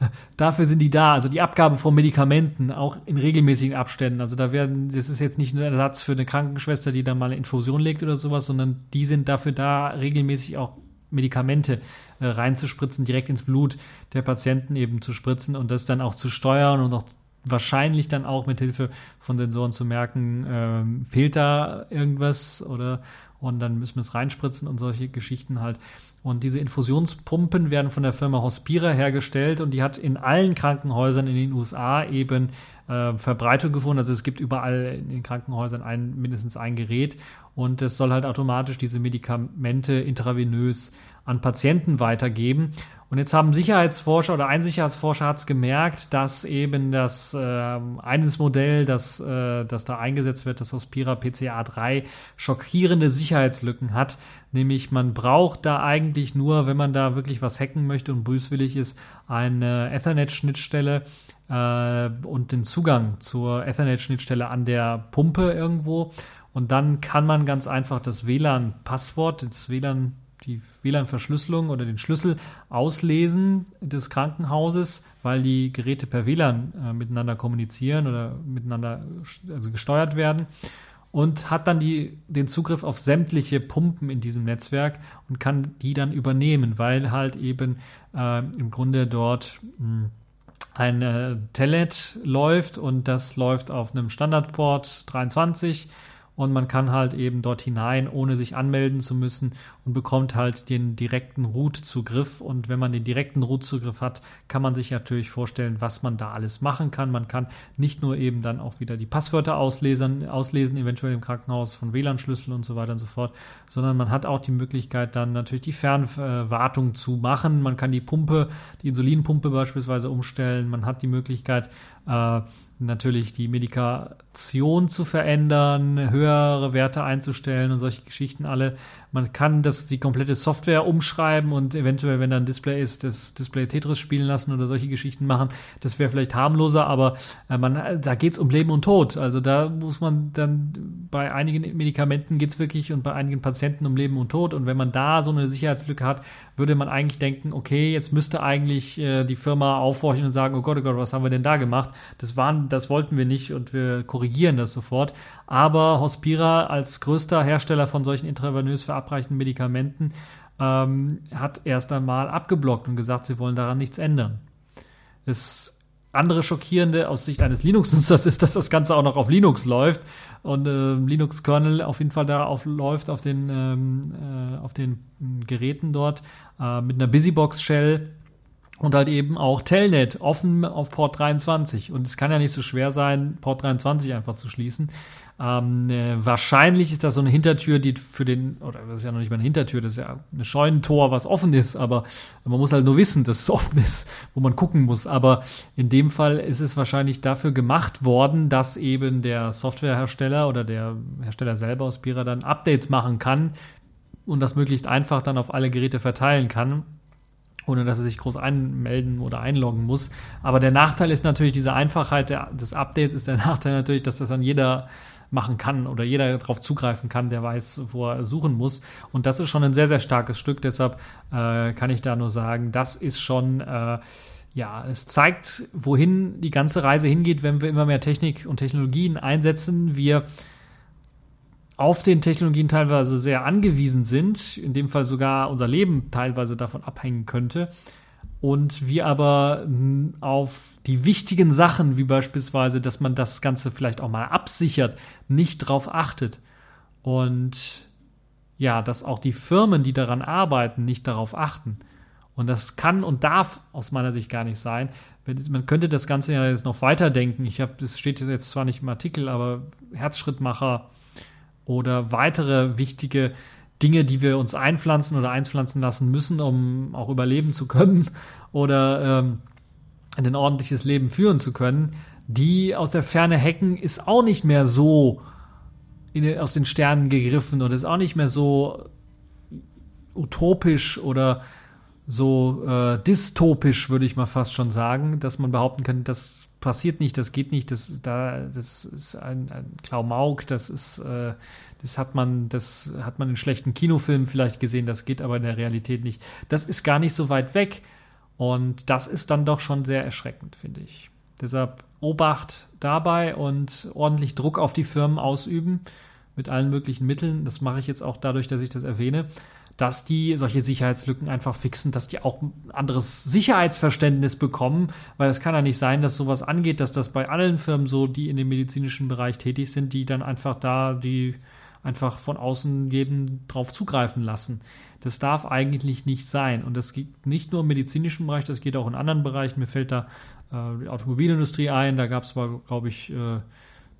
Dafür sind die da. Also die Abgabe von Medikamenten, auch in regelmäßigen Abständen. Also da werden, das ist jetzt nicht ein Ersatz für eine Krankenschwester, die da mal eine Infusion legt oder sowas, sondern die sind dafür da, regelmäßig auch Medikamente äh, reinzuspritzen, direkt ins Blut der Patienten eben zu spritzen und das dann auch zu steuern und auch wahrscheinlich dann auch mit Hilfe von Sensoren zu merken, ähm, fehlt da irgendwas oder und dann müssen wir es reinspritzen und solche Geschichten halt. Und diese Infusionspumpen werden von der Firma Hospira hergestellt und die hat in allen Krankenhäusern in den USA eben äh, Verbreitung gefunden. Also es gibt überall in den Krankenhäusern ein, mindestens ein Gerät und es soll halt automatisch diese Medikamente intravenös an Patienten weitergeben. Und jetzt haben Sicherheitsforscher oder ein Sicherheitsforscher hat es gemerkt, dass eben das äh, eines Modell, das, äh, das da eingesetzt wird, das Hospira PCA3, schockierende Sicherheitslücken hat. Nämlich man braucht da eigentlich nur, wenn man da wirklich was hacken möchte und böswillig ist, eine Ethernet-Schnittstelle äh, und den Zugang zur Ethernet-Schnittstelle an der Pumpe irgendwo. Und dann kann man ganz einfach das WLAN-Passwort, das WLAN die WLAN-Verschlüsselung oder den Schlüssel auslesen des Krankenhauses, weil die Geräte per WLAN äh, miteinander kommunizieren oder miteinander also gesteuert werden und hat dann die, den Zugriff auf sämtliche Pumpen in diesem Netzwerk und kann die dann übernehmen, weil halt eben äh, im Grunde dort mh, hm, ein äh, Telnet läuft und das läuft auf einem Standardport 23 und man kann halt eben dort hinein, ohne sich anmelden zu müssen und bekommt halt den direkten Root-Zugriff. Und wenn man den direkten Root-Zugriff hat, kann man sich natürlich vorstellen, was man da alles machen kann. Man kann nicht nur eben dann auch wieder die Passwörter auslesen, auslesen eventuell im Krankenhaus von WLAN-Schlüsseln und so weiter und so fort, sondern man hat auch die Möglichkeit dann natürlich die Fernwartung zu machen. Man kann die Pumpe, die Insulinpumpe beispielsweise umstellen. Man hat die Möglichkeit, äh, natürlich die Medikation zu verändern, höhere Werte einzustellen und solche Geschichten alle. Man kann das, die komplette Software umschreiben und eventuell, wenn da ein Display ist, das Display Tetris spielen lassen oder solche Geschichten machen. Das wäre vielleicht harmloser, aber äh, man, da geht's um Leben und Tod. Also da muss man dann bei einigen Medikamenten geht's wirklich und bei einigen Patienten um Leben und Tod. Und wenn man da so eine Sicherheitslücke hat, würde man eigentlich denken, okay, jetzt müsste eigentlich äh, die Firma aufhorchen und sagen, oh Gott, oh Gott, was haben wir denn da gemacht? Das waren, das wollten wir nicht und wir korrigieren das sofort. Aber Hospira als größter Hersteller von solchen intravenös verabschiedeten verabreichten Medikamenten ähm, hat erst einmal abgeblockt und gesagt, sie wollen daran nichts ändern. Das andere Schockierende aus Sicht eines Linux-Nutzers ist, dass das Ganze auch noch auf Linux läuft und äh, Linux-Kernel auf jeden Fall darauf läuft, auf den, ähm, äh, auf den Geräten dort äh, mit einer Busybox-Shell und halt eben auch Telnet offen auf Port 23. Und es kann ja nicht so schwer sein, Port 23 einfach zu schließen. Ähm, äh, wahrscheinlich ist das so eine Hintertür, die für den, oder das ist ja noch nicht mal eine Hintertür, das ist ja eine Scheunentor, was offen ist, aber man muss halt nur wissen, dass es offen ist, wo man gucken muss. Aber in dem Fall ist es wahrscheinlich dafür gemacht worden, dass eben der Softwarehersteller oder der Hersteller selber aus Pira dann Updates machen kann und das möglichst einfach dann auf alle Geräte verteilen kann ohne dass er sich groß einmelden oder einloggen muss. Aber der Nachteil ist natürlich diese Einfachheit der, des Updates ist der Nachteil natürlich, dass das dann jeder machen kann oder jeder darauf zugreifen kann, der weiß, wo er suchen muss. Und das ist schon ein sehr, sehr starkes Stück. Deshalb äh, kann ich da nur sagen, das ist schon, äh, ja, es zeigt, wohin die ganze Reise hingeht, wenn wir immer mehr Technik und Technologien einsetzen. Wir auf den Technologien teilweise sehr angewiesen sind, in dem Fall sogar unser Leben teilweise davon abhängen könnte und wir aber auf die wichtigen Sachen, wie beispielsweise, dass man das Ganze vielleicht auch mal absichert, nicht drauf achtet. Und ja, dass auch die Firmen, die daran arbeiten, nicht darauf achten. Und das kann und darf aus meiner Sicht gar nicht sein. Man könnte das Ganze ja jetzt noch weiterdenken. Ich habe, das steht jetzt zwar nicht im Artikel, aber Herzschrittmacher oder weitere wichtige Dinge, die wir uns einpflanzen oder einpflanzen lassen müssen, um auch überleben zu können oder ähm, ein ordentliches Leben führen zu können, die aus der Ferne hacken, ist auch nicht mehr so in, aus den Sternen gegriffen und ist auch nicht mehr so utopisch oder so äh, dystopisch, würde ich mal fast schon sagen, dass man behaupten kann, das passiert nicht, das geht nicht, das, da, das ist ein, ein Klaumauk, das ist, äh, das hat man, das hat man in schlechten Kinofilmen vielleicht gesehen, das geht aber in der Realität nicht. Das ist gar nicht so weit weg. Und das ist dann doch schon sehr erschreckend, finde ich. Deshalb Obacht dabei und ordentlich Druck auf die Firmen ausüben mit allen möglichen Mitteln. Das mache ich jetzt auch dadurch, dass ich das erwähne dass die solche Sicherheitslücken einfach fixen, dass die auch ein anderes Sicherheitsverständnis bekommen, weil es kann ja nicht sein, dass sowas angeht, dass das bei allen Firmen so, die in dem medizinischen Bereich tätig sind, die dann einfach da die einfach von außen jedem drauf zugreifen lassen. Das darf eigentlich nicht sein. Und das geht nicht nur im medizinischen Bereich, das geht auch in anderen Bereichen. Mir fällt da äh, die Automobilindustrie ein. Da gab es mal, glaube ich, äh,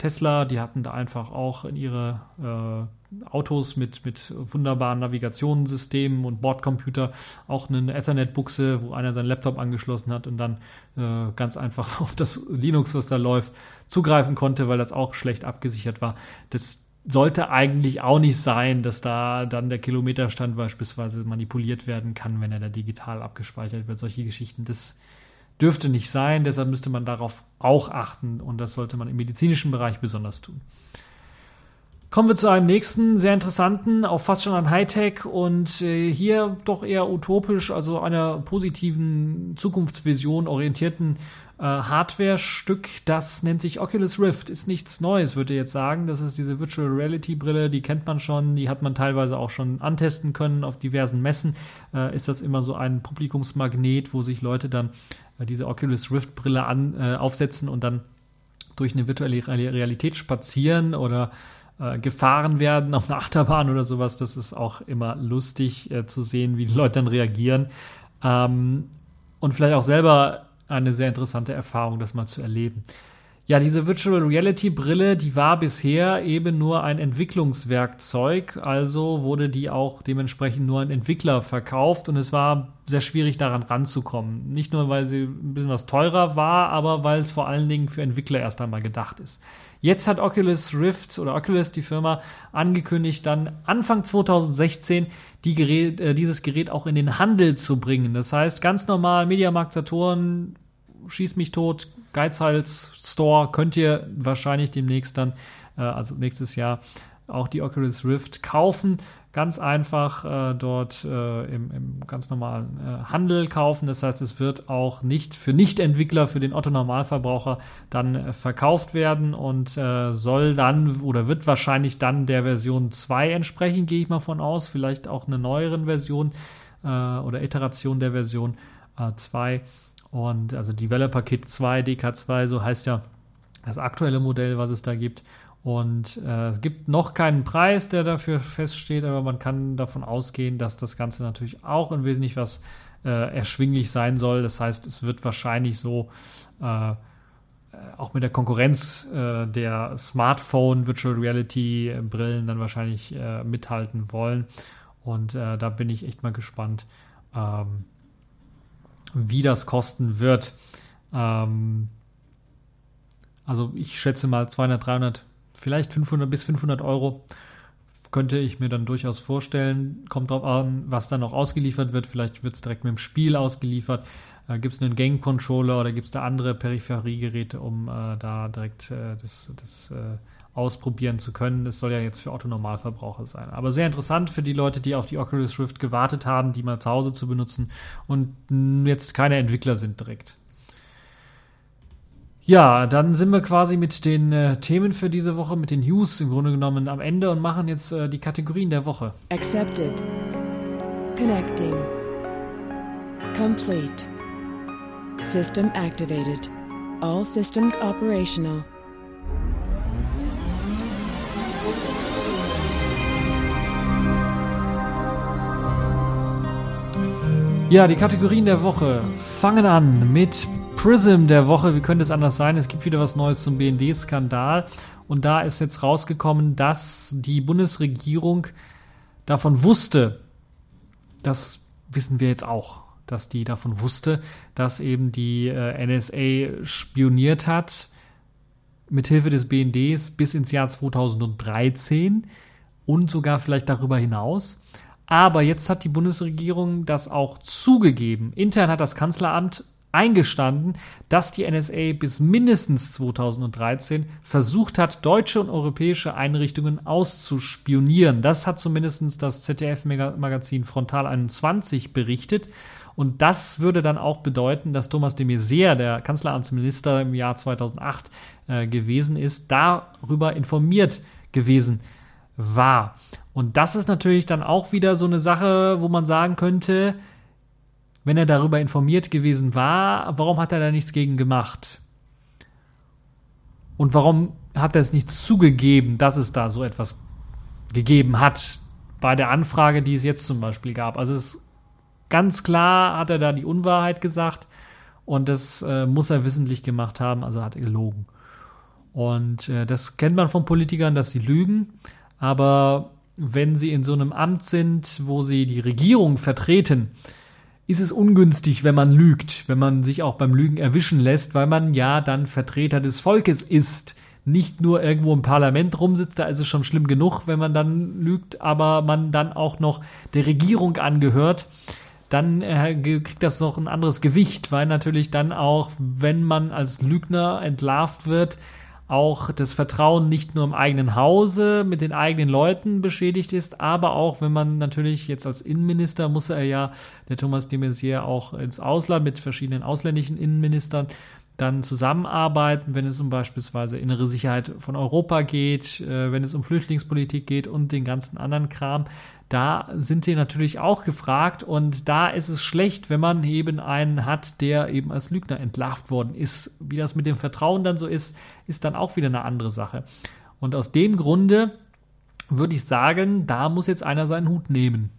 Tesla, die hatten da einfach auch in ihre äh, Autos mit, mit wunderbaren Navigationssystemen und Bordcomputer auch eine Ethernet-Buchse, wo einer seinen Laptop angeschlossen hat und dann äh, ganz einfach auf das Linux, was da läuft, zugreifen konnte, weil das auch schlecht abgesichert war. Das sollte eigentlich auch nicht sein, dass da dann der Kilometerstand beispielsweise manipuliert werden kann, wenn er da digital abgespeichert wird. Solche Geschichten, das dürfte nicht sein. Deshalb müsste man darauf auch achten und das sollte man im medizinischen Bereich besonders tun. Kommen wir zu einem nächsten sehr interessanten, auch fast schon an Hightech und äh, hier doch eher utopisch, also einer positiven Zukunftsvision orientierten äh, Hardware-Stück. Das nennt sich Oculus Rift. Ist nichts Neues, würde ich jetzt sagen. Das ist diese Virtual Reality Brille, die kennt man schon, die hat man teilweise auch schon antesten können auf diversen Messen. Äh, ist das immer so ein Publikumsmagnet, wo sich Leute dann äh, diese Oculus Rift Brille an, äh, aufsetzen und dann durch eine virtuelle Realität spazieren oder äh, gefahren werden auf einer Achterbahn oder sowas. Das ist auch immer lustig äh, zu sehen, wie die Leute dann reagieren. Ähm, und vielleicht auch selber eine sehr interessante Erfahrung, das mal zu erleben. Ja, diese Virtual Reality Brille, die war bisher eben nur ein Entwicklungswerkzeug, also wurde die auch dementsprechend nur an Entwickler verkauft und es war sehr schwierig daran ranzukommen. Nicht nur, weil sie ein bisschen was teurer war, aber weil es vor allen Dingen für Entwickler erst einmal gedacht ist. Jetzt hat Oculus Rift oder Oculus, die Firma, angekündigt, dann Anfang 2016 die Gerät, äh, dieses Gerät auch in den Handel zu bringen. Das heißt, ganz normal, Mediamarkt Saturn, schieß mich tot, Geizhals Store könnt ihr wahrscheinlich demnächst dann, äh, also nächstes Jahr, auch die Oculus Rift kaufen. Ganz einfach äh, dort äh, im, im, ganz normalen äh, Handel kaufen. Das heißt, es wird auch nicht für Nicht-Entwickler, für den Otto-Normalverbraucher dann äh, verkauft werden und äh, soll dann oder wird wahrscheinlich dann der Version 2 entsprechen, gehe ich mal von aus. Vielleicht auch eine neueren Version äh, oder Iteration der Version 2. Und also Developer Kit 2, DK2, so heißt ja das aktuelle Modell, was es da gibt. Und äh, es gibt noch keinen Preis, der dafür feststeht, aber man kann davon ausgehen, dass das Ganze natürlich auch in wesentlich was äh, erschwinglich sein soll. Das heißt, es wird wahrscheinlich so äh, äh auch mit der Konkurrenz äh, der Smartphone Virtual Reality Brillen dann wahrscheinlich äh, mithalten wollen. Und da bin ich echt mal gespannt, ähm, wie das kosten wird. Ähm, also ich schätze mal 200, 300, vielleicht 500 bis 500 Euro könnte ich mir dann durchaus vorstellen. Kommt drauf an, was dann noch ausgeliefert wird. Vielleicht wird es direkt mit dem Spiel ausgeliefert. Äh, gibt es einen Gang-Controller oder gibt es da andere Peripheriegeräte, um äh, da direkt äh, das, das äh, ausprobieren zu können. Das soll ja jetzt für Otto-Normalverbraucher sein. Aber sehr interessant für die Leute, die auf die Oculus Rift gewartet haben, die mal zu Hause zu benutzen und jetzt keine Entwickler sind direkt. Ja, dann sind wir quasi mit den äh, Themen für diese Woche, mit den News im Grunde genommen am Ende und machen jetzt äh, die Kategorien der Woche. Accepted. Connecting. Complete. System activated. All systems operational. Ja, die Kategorien der Woche fangen an mit Prism der Woche. Wie könnte es anders sein? Es gibt wieder was Neues zum BND-Skandal. Und da ist jetzt rausgekommen, dass die Bundesregierung davon wusste, das wissen wir jetzt auch, dass die davon wusste, dass eben die äh, NSA spioniert hat mithilfe des BNDs bis ins Jahr 2013 und sogar vielleicht darüber hinaus. Aber jetzt hat die Bundesregierung das auch zugegeben. Intern hat das Kanzleramt eingestanden, dass die NSA bis mindestens 2013 versucht hat, deutsche und europäische Einrichtungen auszuspionieren. Das hat zumindest das ZDF-Magazin Frontal 21 berichtet. Und das würde dann auch bedeuten, dass Thomas de Maizière, der Kanzleramtsminister im Jahr 2008 äh, gewesen ist, darüber informiert gewesen war. Und das ist natürlich dann auch wieder so eine Sache, wo man sagen könnte, wenn er darüber informiert gewesen war, warum hat er da nichts gegen gemacht? Und warum hat er es nicht zugegeben, dass es da so etwas gegeben hat bei der Anfrage, die es jetzt zum Beispiel gab. Also es ganz klar hat er da die Unwahrheit gesagt und das äh, muss er wissentlich gemacht haben, also hat er gelogen. Und äh, das kennt man von Politikern, dass sie lügen, aber wenn sie in so einem Amt sind, wo sie die Regierung vertreten, ist es ungünstig, wenn man lügt, wenn man sich auch beim Lügen erwischen lässt, weil man ja dann Vertreter des Volkes ist, nicht nur irgendwo im Parlament rumsitzt, da ist es schon schlimm genug, wenn man dann lügt, aber man dann auch noch der Regierung angehört, dann äh, kriegt das noch ein anderes Gewicht, weil natürlich dann auch, wenn man als Lügner entlarvt wird, auch das Vertrauen nicht nur im eigenen Hause mit den eigenen Leuten beschädigt ist, aber auch, wenn man natürlich jetzt als Innenminister muss er ja, der Thomas de Maizière, auch ins Ausland mit verschiedenen ausländischen Innenministern dann zusammenarbeiten, wenn es um beispielsweise innere Sicherheit von Europa geht, äh, wenn es um Flüchtlingspolitik geht und den ganzen anderen Kram. Da sind die natürlich auch gefragt und da ist es schlecht, wenn man eben einen hat, der eben als Lügner entlarvt worden ist. Wie das mit dem Vertrauen dann so ist, ist dann auch wieder eine andere Sache. Und aus dem Grunde würde ich sagen, da muss jetzt einer seinen Hut nehmen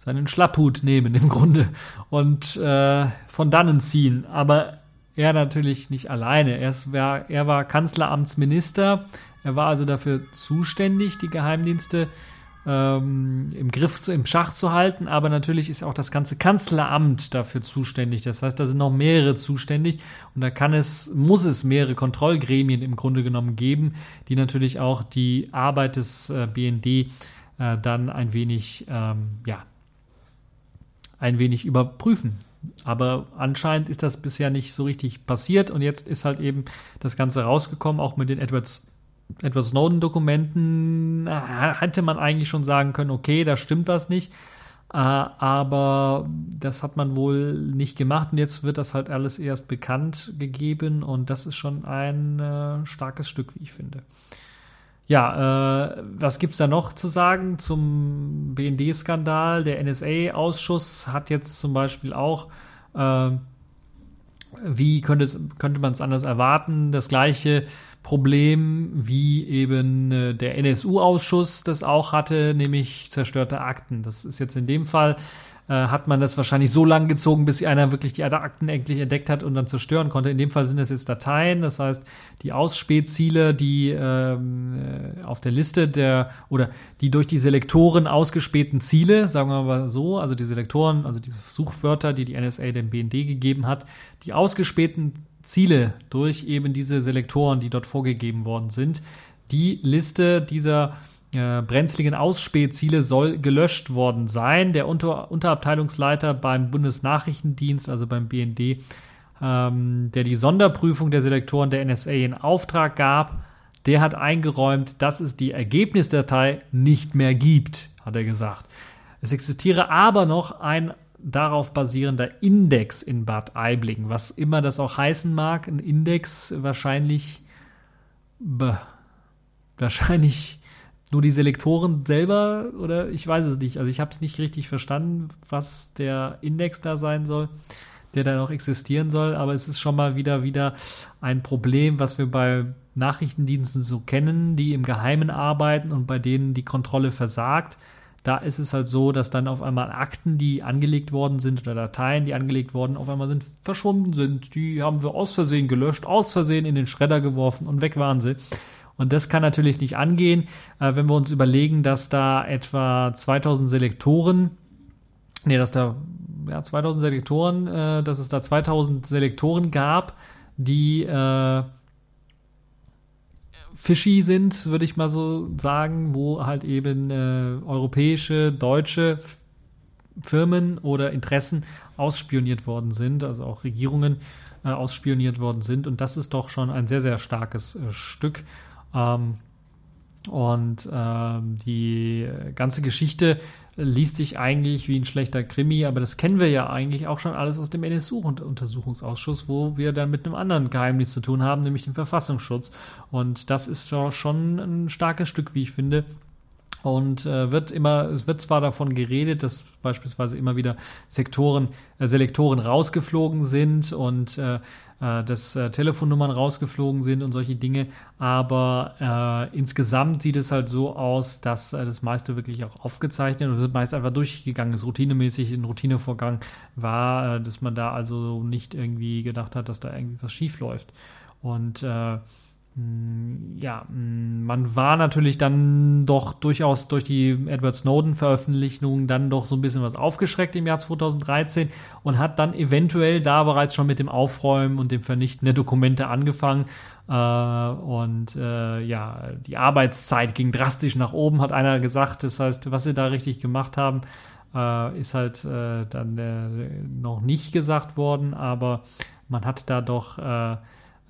seinen Schlapphut nehmen im Grunde und äh, von dannen ziehen. Aber er natürlich nicht alleine. Er war, er war Kanzleramtsminister. Er war also dafür zuständig, die Geheimdienste ähm, im Griff, im Schach zu halten. Aber natürlich ist auch das ganze Kanzleramt dafür zuständig. Das heißt, da sind noch mehrere zuständig und da kann es, muss es mehrere Kontrollgremien im Grunde genommen geben, die natürlich auch die Arbeit des äh, BND äh, dann ein wenig, ähm, ja, ein wenig überprüfen. Aber anscheinend ist das bisher nicht so richtig passiert und jetzt ist halt eben das Ganze rausgekommen, auch mit den Edwards, Edward Snowden-Dokumenten hätte man eigentlich schon sagen können, okay, da stimmt was nicht. Äh, aber das hat man wohl nicht gemacht und jetzt wird das halt alles erst bekannt gegeben und das ist schon ein äh, starkes Stück, wie ich finde. Ja, äh, was gibt's da noch zu sagen zum BND-Skandal? Der NSA-Ausschuss hat jetzt zum Beispiel auch, äh, wie könnte, es, könnte man es anders erwarten, das gleiche Problem wie eben äh, der NSU-Ausschuss das auch hatte, nämlich zerstörte Akten. Das ist jetzt in dem Fall äh, hat man das wahrscheinlich so lang gezogen, bis einer wirklich die Akten endlich entdeckt hat und dann zerstören konnte. In dem Fall sind es jetzt Dateien, das heißt die Ausspähziele, die ähm, äh, auf der Liste der oder die durch die Selektoren ausgespähten Ziele, sagen wir mal so, also die Selektoren, also diese Suchwörter, die die NSA dem BND gegeben hat, die ausgespähten Ziele durch eben diese Selektoren, die dort vorgegeben worden sind. Die Liste dieser äh, brenzligen Ausspähziele soll gelöscht worden sein. Der Unter Unterabteilungsleiter beim Bundesnachrichtendienst, also beim BND, ähm, der die Sonderprüfung der Selektoren der NSA in Auftrag gab, der hat eingeräumt, dass es die Ergebnisdatei nicht mehr gibt, hat er gesagt. Es existiere aber noch ein darauf basierender Index in Bad Aibling, was immer das auch heißen mag. Ein Index wahrscheinlich, wahrscheinlich nur die Selektoren selber oder ich weiß es nicht. Also ich habe es nicht richtig verstanden, was der Index da sein soll, der da noch existieren soll. Aber es ist schon mal wieder wieder ein Problem, was wir bei Nachrichtendiensten so kennen, die im Geheimen arbeiten und bei denen die Kontrolle versagt. Da ist es halt so, dass dann auf einmal Akten, die angelegt worden sind oder Dateien, die angelegt worden, auf einmal sind verschwunden sind. Die haben wir aus Versehen gelöscht, aus Versehen in den Schredder geworfen und weg waren sie. Und das kann natürlich nicht angehen, äh, wenn wir uns überlegen, dass da etwa 2000 Selektoren, nee, dass da ja, 2000 Selektoren, äh, dass es da 2000 Selektoren gab, die äh, fishy sind, würde ich mal so sagen, wo halt eben äh, europäische, deutsche Firmen oder Interessen ausspioniert worden sind, also auch Regierungen äh, ausspioniert worden sind. Und das ist doch schon ein sehr, sehr starkes äh, Stück. Ähm, und ähm, die ganze Geschichte liest sich eigentlich wie ein schlechter Krimi, aber das kennen wir ja eigentlich auch schon alles aus dem NSU-Untersuchungsausschuss, wo wir dann mit einem anderen Geheimnis zu tun haben, nämlich dem Verfassungsschutz. Und das ist schon ein starkes Stück, wie ich finde, Und äh, wird immer, es wird zwar davon geredet, dass beispielsweise immer wieder Sektoren, äh, Selektoren rausgeflogen sind und äh, äh, dass äh, Telefonnummern rausgeflogen sind und solche Dinge, aber äh, insgesamt sieht es halt so aus, dass äh, das meiste wirklich auch aufgezeichnet und meist einfach durchgegangen ist, routinemäßig ein Routinevorgang war, äh, dass man da also nicht irgendwie gedacht hat, dass da irgendwie was schief läuft. Und äh, ja, mm, man war natürlich dann doch durchaus durch die Edward Snowden-Veröffentlichung dann doch so ein bisschen was aufgeschreckt im Jahr 2013 und hat dann eventuell da bereits schon mit dem Aufräumen und dem Vernichten der Dokumente angefangen. Äh, und äh, ja, die Arbeitszeit ging drastisch nach oben, hat einer gesagt. Das heißt, was sie da richtig gemacht haben, äh, ist halt dann noch nicht gesagt worden, aber man hat da doch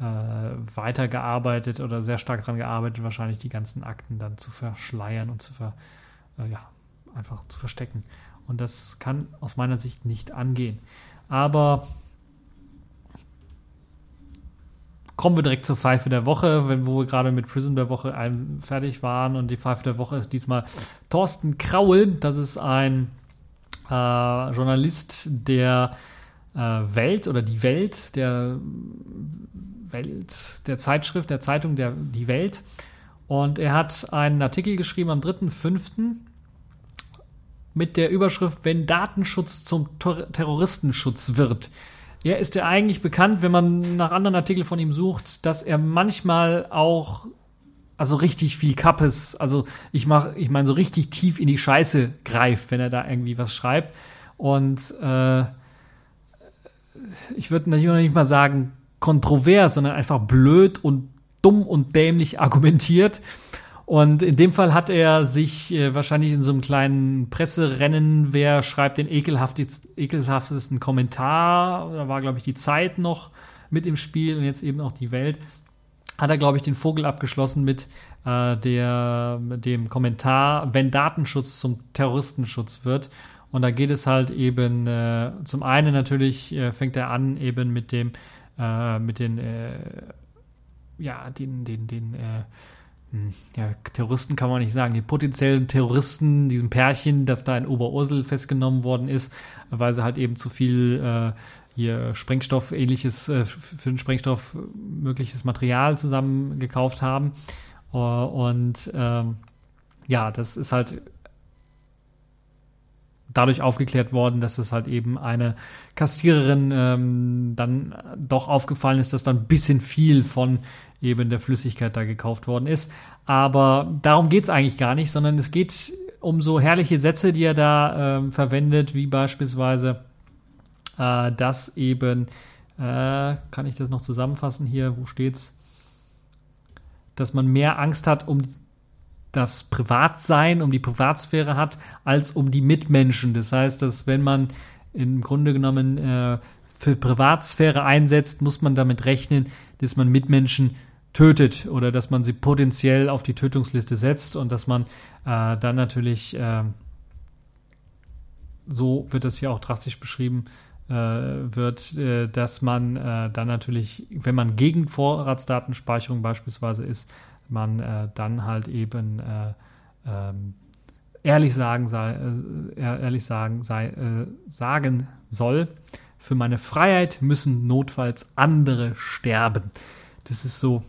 äh, weitergearbeitet oder sehr stark daran gearbeitet, wahrscheinlich die ganzen Akten dann zu verschleiern und zu ver, äh, ja, einfach zu verstecken. Und das kann aus meiner Sicht nicht angehen. Aber kommen wir direkt zur Pfeife der Woche, wenn, wo wir gerade mit Prism der Woche fertig waren. Und die Pfeife der Woche ist diesmal Thorsten Kraul. Das ist ein äh, Journalist der Welt oder die Welt, der Welt, der Zeitschrift, der Zeitung der, Die Welt. Und er hat einen Artikel geschrieben am 3.5. mit der Überschrift, wenn Datenschutz zum Ter Terroristenschutz wird. Er ist ja eigentlich bekannt, wenn man nach anderen Artikeln von ihm sucht, dass er manchmal auch also richtig viel Kappes, also ich mache, ich meine so richtig tief in die Scheiße greift, wenn er da irgendwie was schreibt. Und äh, ich würde natürlich nicht mal sagen kontrovers, sondern einfach blöd und dumm und dämlich argumentiert. Und in dem Fall hat er sich äh, wahrscheinlich in so einem kleinen Presserennen, wer schreibt den ekelhaftesten Kommentar, da war, glaube ich, die Zeit noch mit im Spiel und jetzt eben auch die Welt, hat er, glaube ich, den Vogel abgeschlossen mit, äh, der, mit dem Kommentar, wenn Datenschutz zum Terroristenschutz wird. Und da geht es halt eben, äh, zum einen natürlich äh, fängt er an eben mit dem, äh, mit den, äh, ja, den, den, den, äh, hm, ja, Terroristen kann man nicht sagen, die potenziellen Terroristen, diesem Pärchen, das da in Oberursel festgenommen worden ist, weil sie halt eben zu viel äh, hier Sprengstoff, ähnliches, äh, für den Sprengstoff mögliches Material zusammen gekauft haben. Und ähm, ja, das ist halt dadurch aufgeklärt worden, dass es halt eben eine Kassiererin ähm, dann doch aufgefallen ist, dass dann ein bisschen viel von eben der Flüssigkeit da gekauft worden ist. Aber darum geht es eigentlich gar nicht, sondern es geht um so herrliche Sätze, die er da ähm, verwendet, wie beispielsweise, äh, dass eben, äh, kann ich das noch zusammenfassen hier, wo steht's? Dass man mehr Angst hat um das Privatsein, um die Privatsphäre hat, als um die Mitmenschen. Das heißt, dass wenn man im Grunde genommen äh, für Privatsphäre einsetzt, muss man damit rechnen, dass man Mitmenschen tötet oder dass man sie potenziell auf die Tötungsliste setzt und dass man äh, dann natürlich, äh, so wird das hier auch drastisch beschrieben, äh, wird, äh, dass man äh, dann natürlich, wenn man gegen Vorratsdatenspeicherung beispielsweise ist, man äh, dann halt eben äh, ähm, ehrlich sagen sei, äh, ehrlich sagen sei, äh, sagen soll, für meine Freiheit müssen notfalls andere sterben. Das ist so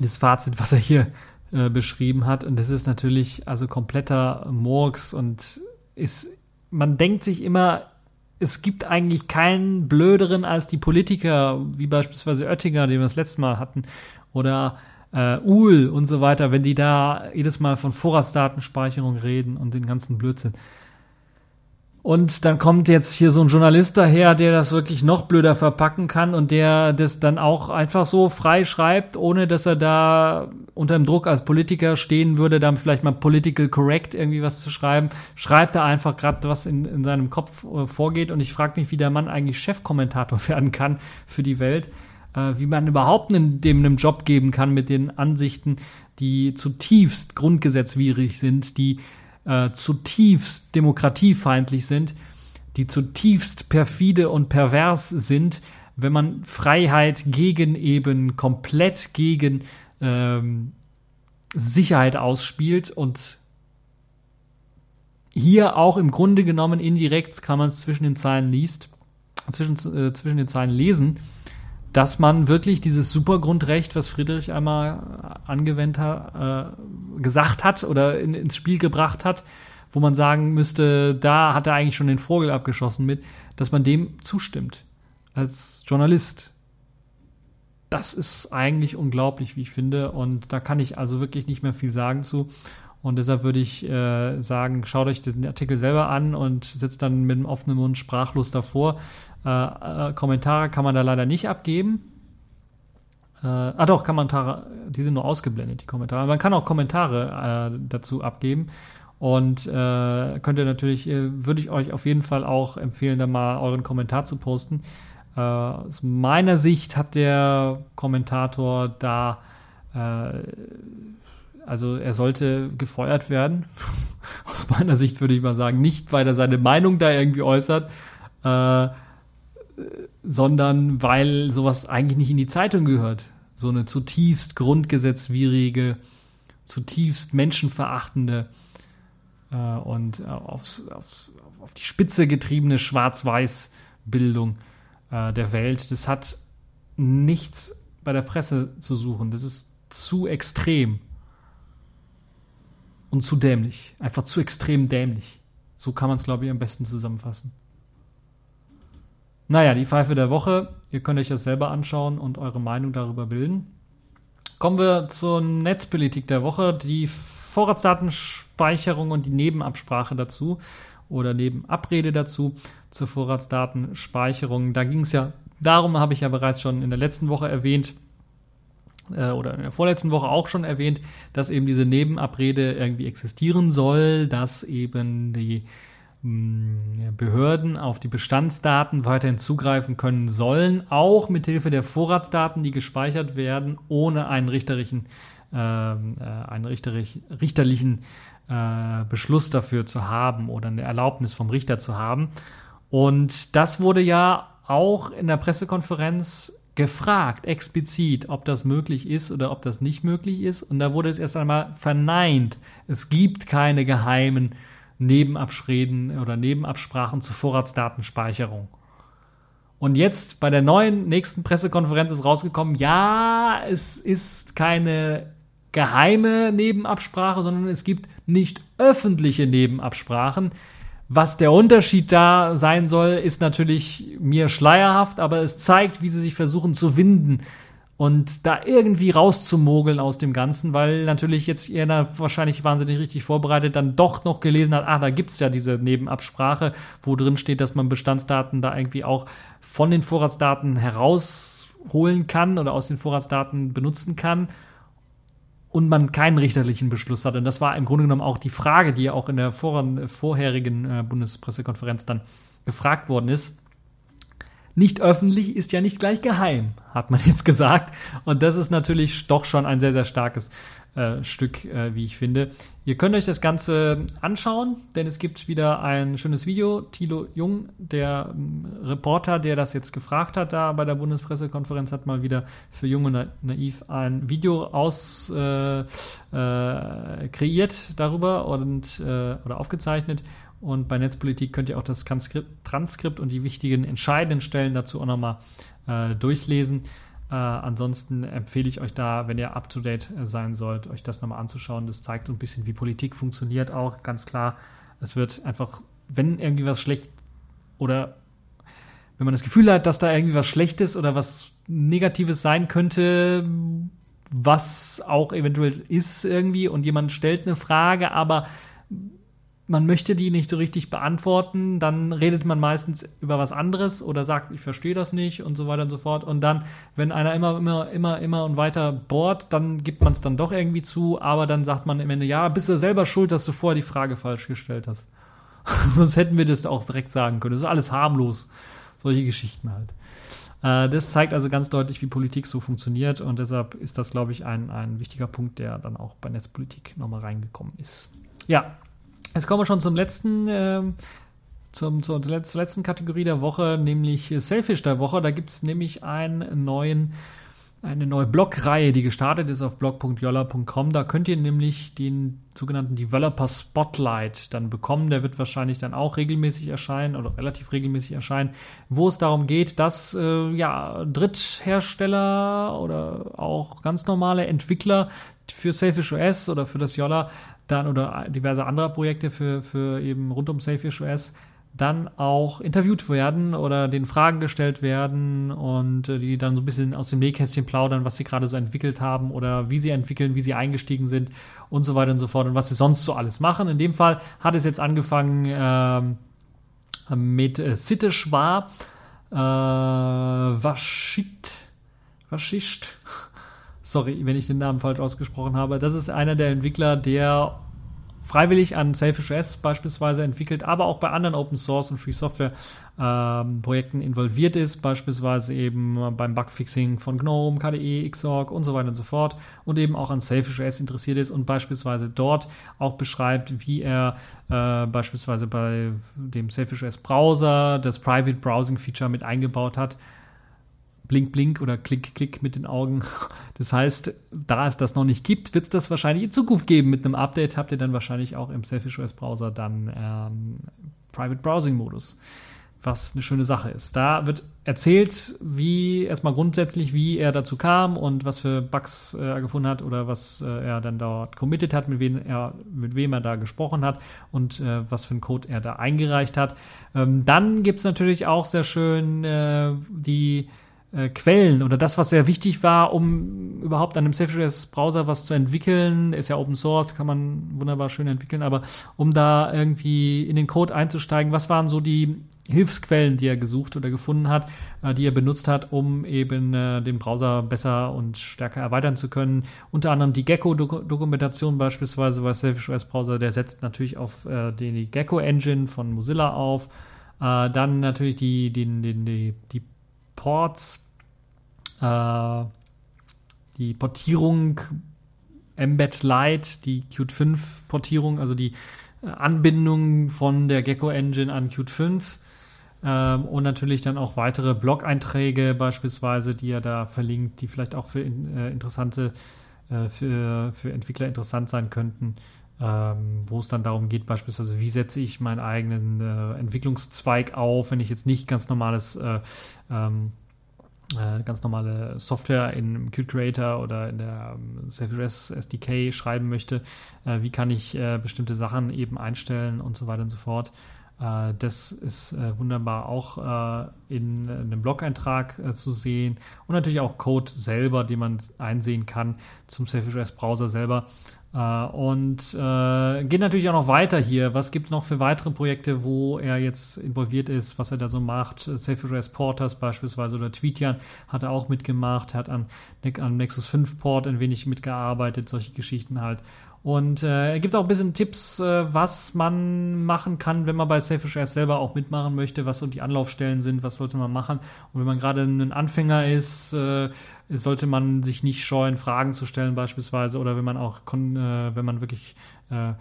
das Fazit, was er hier äh, beschrieben hat. Und das ist natürlich also kompletter Murks und ist, man denkt sich immer, es gibt eigentlich keinen blöderen als die Politiker, wie beispielsweise Oettinger, den wir das letzte Mal hatten, oder äh, UL und so weiter, wenn die da jedes Mal von Vorratsdatenspeicherung reden und den ganzen Blödsinn. Und dann kommt jetzt hier so ein Journalist daher, der das wirklich noch blöder verpacken kann und der das dann auch einfach so frei schreibt, ohne dass er da unter dem Druck als Politiker stehen würde, dann vielleicht mal political correct irgendwie was zu schreiben. Schreibt er einfach gerade, was in, in seinem Kopf äh, vorgeht. Und ich frage mich, wie der Mann eigentlich Chefkommentator werden kann für die Welt äh, wie man überhaupt einen, dem einen Job geben kann mit den Ansichten, die zutiefst grundgesetzwidrig sind, die äh, zutiefst demokratiefeindlich sind, die zutiefst perfide und pervers sind, wenn man Freiheit gegen eben komplett gegen ähm, Sicherheit ausspielt und hier auch im Grunde genommen indirekt kann man es zwischen den Zeilen liest, zwischen, äh, zwischen den Zeilen lesen, dass man wirklich dieses Supergrundrecht, was Friedrich einmal angewendet hat, äh, gesagt hat oder in, ins Spiel gebracht hat, wo man sagen müsste, da hat er eigentlich schon den Vogel abgeschossen mit, dass man dem zustimmt als Journalist. Das ist eigentlich unglaublich, wie ich finde. Und da kann ich also wirklich nicht mehr viel sagen zu. Und deshalb würde ich äh, sagen, schaut euch den Artikel selber an und sitzt dann mit einem offenen Mund sprachlos davor. Äh, äh, Kommentare kann man da leider nicht abgeben. Äh, ah doch, Kommentare, die sind nur ausgeblendet, die Kommentare. Man kann auch Kommentare äh, dazu abgeben. Und äh, könnt ihr natürlich, würde ich euch auf jeden Fall auch empfehlen, da mal euren Kommentar zu posten. Aus meiner Sicht hat der Kommentator da, also er sollte gefeuert werden. aus meiner Sicht würde ich mal sagen, nicht weil er seine Meinung da irgendwie äußert, äh, sondern weil sowas eigentlich nicht in die Zeitung gehört. So eine zutiefst grundgesetzwidrige, zutiefst menschenverachtende äh, und äh, aufs, aufs, auf die Spitze getriebene Schwarz-Weiß-Bildung äh, der Welt. Das hat nichts bei der Presse zu suchen. Das ist zu extrem und zu dämlich. Einfach zu extrem dämlich. So kann man es, glaube ich, am besten zusammenfassen. Naja, die Pfeife der Woche. Ihr könnt euch das selber anschauen und eure Meinung darüber bilden. Kommen wir zur Netzpolitik der Woche. Die Vorratsdatenspeicherung und die Nebenabsprache dazu oder Nebenabrede dazu zur Vorratsdatenspeicherung. Da ging es ja darum, habe ich ja bereits schon in der letzten Woche erwähnt, äh, oder in der vorletzten Woche auch schon erwähnt, dass eben diese Nebenabrede irgendwie existieren soll, dass eben die mm, Behörden auf die Bestandsdaten weiterhin zugreifen können sollen, auch mit Hilfe der Vorratsdaten, die gespeichert werden, ohne einen richterlichen ähm, äh, einen richterlich, richterlichen äh, Beschluss dafür zu haben oder eine Erlaubnis vom Richter zu haben. Und das wurde ja auch in der Pressekonferenz gefragt, explizit, ob das möglich ist oder ob das nicht möglich ist. Und da wurde es erst einmal verneint. Es gibt keine geheimen Nebenabschreden oder Nebenabsprachen zur Vorratsdatenspeicherung. Und jetzt bei der neuen nächsten Pressekonferenz ist rausgekommen, ja, es ist keine geheime Nebenabsprache, sondern es gibt nicht öffentliche Nebenabsprachen. Was der Unterschied da sein soll, ist natürlich mir schleierhaft, aber es zeigt, wie sie sich versuchen zu winden und da irgendwie rauszumogeln aus dem Ganzen, weil natürlich jetzt da wahrscheinlich wahnsinnig richtig vorbereitet dann doch noch gelesen hat, ah, da gibt's ja diese Nebenabsprache, wo drin steht, dass man Bestandsdaten da irgendwie auch von den Vorratsdaten herausholen kann oder aus den Vorratsdaten benutzen kann und man keinen richterlichen Beschluss hat. Und das war im Grunde genommen auch die Frage, die ja auch in der vor vorherigen äh, Bundespressekonferenz dann gefragt worden ist. Nicht öffentlich ist ja nicht gleich geheim, hat man jetzt gesagt. Und das ist natürlich doch schon ein sehr, sehr starkes äh, Stück, äh, wie ich finde. Ihr könnt euch das Ganze anschauen, denn es gibt wieder ein schönes Video. Thilo Jung, der ähm, Reporter, der das jetzt gefragt hat, da bei der Bundespressekonferenz, hat mal wieder für Jung und Naiv ein Video aus äh, äh, kreiert darüber und äh, oder aufgezeichnet. Und bei Netzpolitik könnt ihr auch das Transkript, Transkript und die wichtigen entscheidenden Stellen dazu auch nochmal äh, durchlesen. Äh, ansonsten empfehle ich euch da, wenn ihr up to date äh, sein sollt, euch das nochmal anzuschauen. Das zeigt ein bisschen, wie Politik funktioniert auch. Ganz klar, es wird einfach, wenn irgendwie was schlecht oder wenn man das Gefühl hat, dass da irgendwie was Schlechtes oder was Negatives sein könnte, was auch eventuell ist irgendwie und jemand stellt eine Frage, aber man möchte die nicht so richtig beantworten, dann redet man meistens über was anderes oder sagt, ich verstehe das nicht und so weiter und so fort. Und dann, wenn einer immer, immer, immer, immer und weiter bohrt, dann gibt man es dann doch irgendwie zu, aber dann sagt man am Ende, ja, bist du selber schuld, dass du vorher die Frage falsch gestellt hast. Sonst hätten wir das auch direkt sagen können. Das ist alles harmlos. Solche Geschichten halt. Äh, das zeigt also ganz deutlich, wie Politik so funktioniert und deshalb ist das, glaube ich, ein, ein wichtiger Punkt, der dann auch bei Netzpolitik nochmal reingekommen ist. Ja, Jetzt kommen wir schon zum letzten, äh, zum, zur, zur, letzten Kategorie der Woche, nämlich Selfish der Woche. Da gibt es nämlich einen neuen eine neue Blogreihe, die gestartet ist auf blog.jolla.com. Da könnt ihr nämlich den sogenannten Developer Spotlight dann bekommen. Der wird wahrscheinlich dann auch regelmäßig erscheinen oder relativ regelmäßig erscheinen, wo es darum geht, dass äh, ja, Dritthersteller oder auch ganz normale Entwickler für Selfish OS oder für das Jolla dann oder diverse andere Projekte für, für eben rund um Selfish OS dann auch interviewt werden oder den Fragen gestellt werden und äh, die dann so ein bisschen aus dem Nähkästchen plaudern, was sie gerade so entwickelt haben oder wie sie entwickeln, wie sie eingestiegen sind und so weiter und so fort und was sie sonst so alles machen. In dem Fall hat es jetzt angefangen ähm, mit äh, Sitte Schwar, äh, Waschit, Waschischt, sorry, wenn ich den Namen falsch ausgesprochen habe. Das ist einer der Entwickler, der freiwillig an Selfish OS beispielsweise entwickelt, aber auch bei anderen Open Source und Free Software ähm, Projekten involviert ist, beispielsweise eben beim Bugfixing von GNOME, KDE, Xorg und so weiter und so fort. Und eben auch an Selfish OS interessiert ist und beispielsweise dort auch beschreibt, wie er äh, beispielsweise bei dem Selfish OS Browser das Private Browsing Feature mit eingebaut hat Blink, Blink oder Klick, Klick mit den Augen. Das heißt, da es das noch nicht gibt, wird es das wahrscheinlich in Zukunft geben. Mit einem Update habt ihr dann wahrscheinlich auch im Selfish OS Browser dann ähm, Private Browsing Modus, was eine schöne Sache ist. Da wird erzählt, wie erstmal grundsätzlich, wie er dazu kam und was für Bugs äh, er gefunden hat oder was äh, er dann dort committed hat, mit wem er, mit wem er da gesprochen hat und äh, was für einen Code er da eingereicht hat. Ähm, dann gibt es natürlich auch sehr schön äh, die äh, Quellen oder das, was sehr wichtig war, um überhaupt an einem Self-Browser was zu entwickeln, ist ja Open Source, kann man wunderbar schön entwickeln, aber um da irgendwie in den Code einzusteigen, was waren so die Hilfsquellen, die er gesucht oder gefunden hat, äh, die er benutzt hat, um eben äh, den Browser besser und stärker erweitern zu können. Unter anderem die Gecko-Dokumentation beispielsweise, weil Selfish OS Browser, der setzt natürlich auf äh, die Gecko-Engine von Mozilla auf. Äh, dann natürlich die, die, die, die, die Ports, äh, die Portierung Embed Lite, die Qt 5 Portierung, also die äh, Anbindung von der Gecko Engine an Qt 5 ähm, und natürlich dann auch weitere Blog-Einträge beispielsweise, die er da verlinkt, die vielleicht auch für äh, interessante, äh, für, für Entwickler interessant sein könnten, ähm, wo es dann darum geht, beispielsweise, wie setze ich meinen eigenen äh, Entwicklungszweig auf, wenn ich jetzt nicht ganz normales äh, ähm, äh, ganz normale Software in Qt Creator oder in der ähm, Self-Address SDK schreiben möchte, äh, wie kann ich äh, bestimmte Sachen eben einstellen und so weiter und so fort. Äh, das ist äh, wunderbar auch äh, in, in, einem Blog-Eintrag zu sehen und natürlich auch Code selber, den man einsehen kann zum Self-Address Browser selber. Und geht natürlich auch noch weiter hier. Was gibt es noch für weitere Projekte, wo er jetzt involviert ist, was er da so macht? Safe Address Porters beispielsweise oder Tweetian hat er auch mitgemacht, hat an, an Nexus 5 Port ein wenig mitgearbeitet, solche Geschichten halt. Und äh, er gibt auch ein bisschen Tipps, äh, was man machen kann, wenn man bei Selfish Air selber auch mitmachen möchte, was so die Anlaufstellen sind, was sollte man machen. Und wenn man gerade ein Anfänger ist, äh, sollte man sich nicht scheuen, Fragen zu stellen beispielsweise. Oder wenn man auch, äh, wenn man wirklich äh,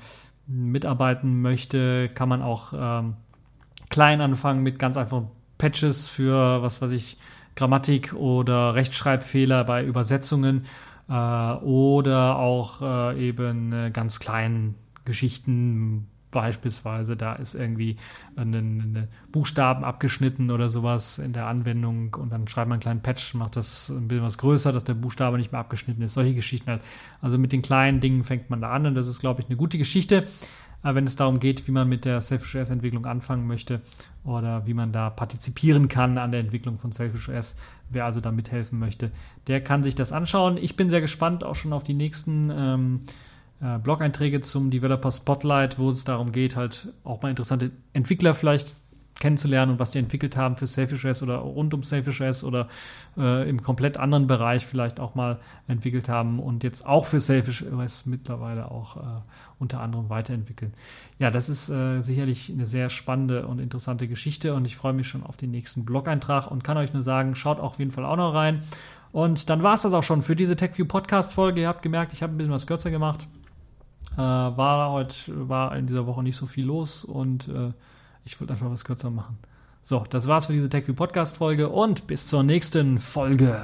mitarbeiten möchte, kann man auch ähm, klein anfangen mit ganz einfachen Patches für, was weiß ich, Grammatik oder Rechtschreibfehler bei Übersetzungen äh, oder auch äh, eben äh, ganz kleinen Geschichten, beispielsweise, da ist irgendwie eine Buchstaben abgeschnitten oder sowas in der Anwendung und dann schreibt man einen kleinen Patch, macht das ein bisschen was größer, dass der Buchstabe nicht mehr abgeschnitten ist. Solche Geschichten halt. Also mit den kleinen Dingen fängt man da an und das ist, glaube ich, eine gute Geschichte wenn es darum geht, wie man mit der Selfish OS Entwicklung anfangen möchte oder wie man da partizipieren kann an der Entwicklung von Selfish OS. Wer also da mithelfen möchte, der kann sich das anschauen. Ich bin sehr gespannt auch schon auf die nächsten ähm, äh, Blog-Einträge zum Developer Spotlight, wo es darum geht, halt auch mal interessante Entwickler vielleicht kennenzulernen und was die entwickelt haben für Selfish OS oder rund um Selfish OS oder äh, im komplett anderen Bereich vielleicht auch mal entwickelt haben und jetzt auch für Selfish OS mittlerweile auch äh, unter anderem weiterentwickeln. Ja, das ist äh, sicherlich eine sehr spannende und interessante Geschichte und ich freue mich schon auf den nächsten Blog-Eintrag und kann euch nur sagen, schaut auf jeden Fall auch noch rein. Und dann war es das auch schon für diese TechView Podcast-Folge. Ihr habt gemerkt, ich habe ein bisschen was kürzer gemacht. Äh, war heute, war in dieser Woche nicht so viel los und äh, ich wollte einfach was kürzer machen. So, das war's für diese TechView Podcast Folge und bis zur nächsten Folge.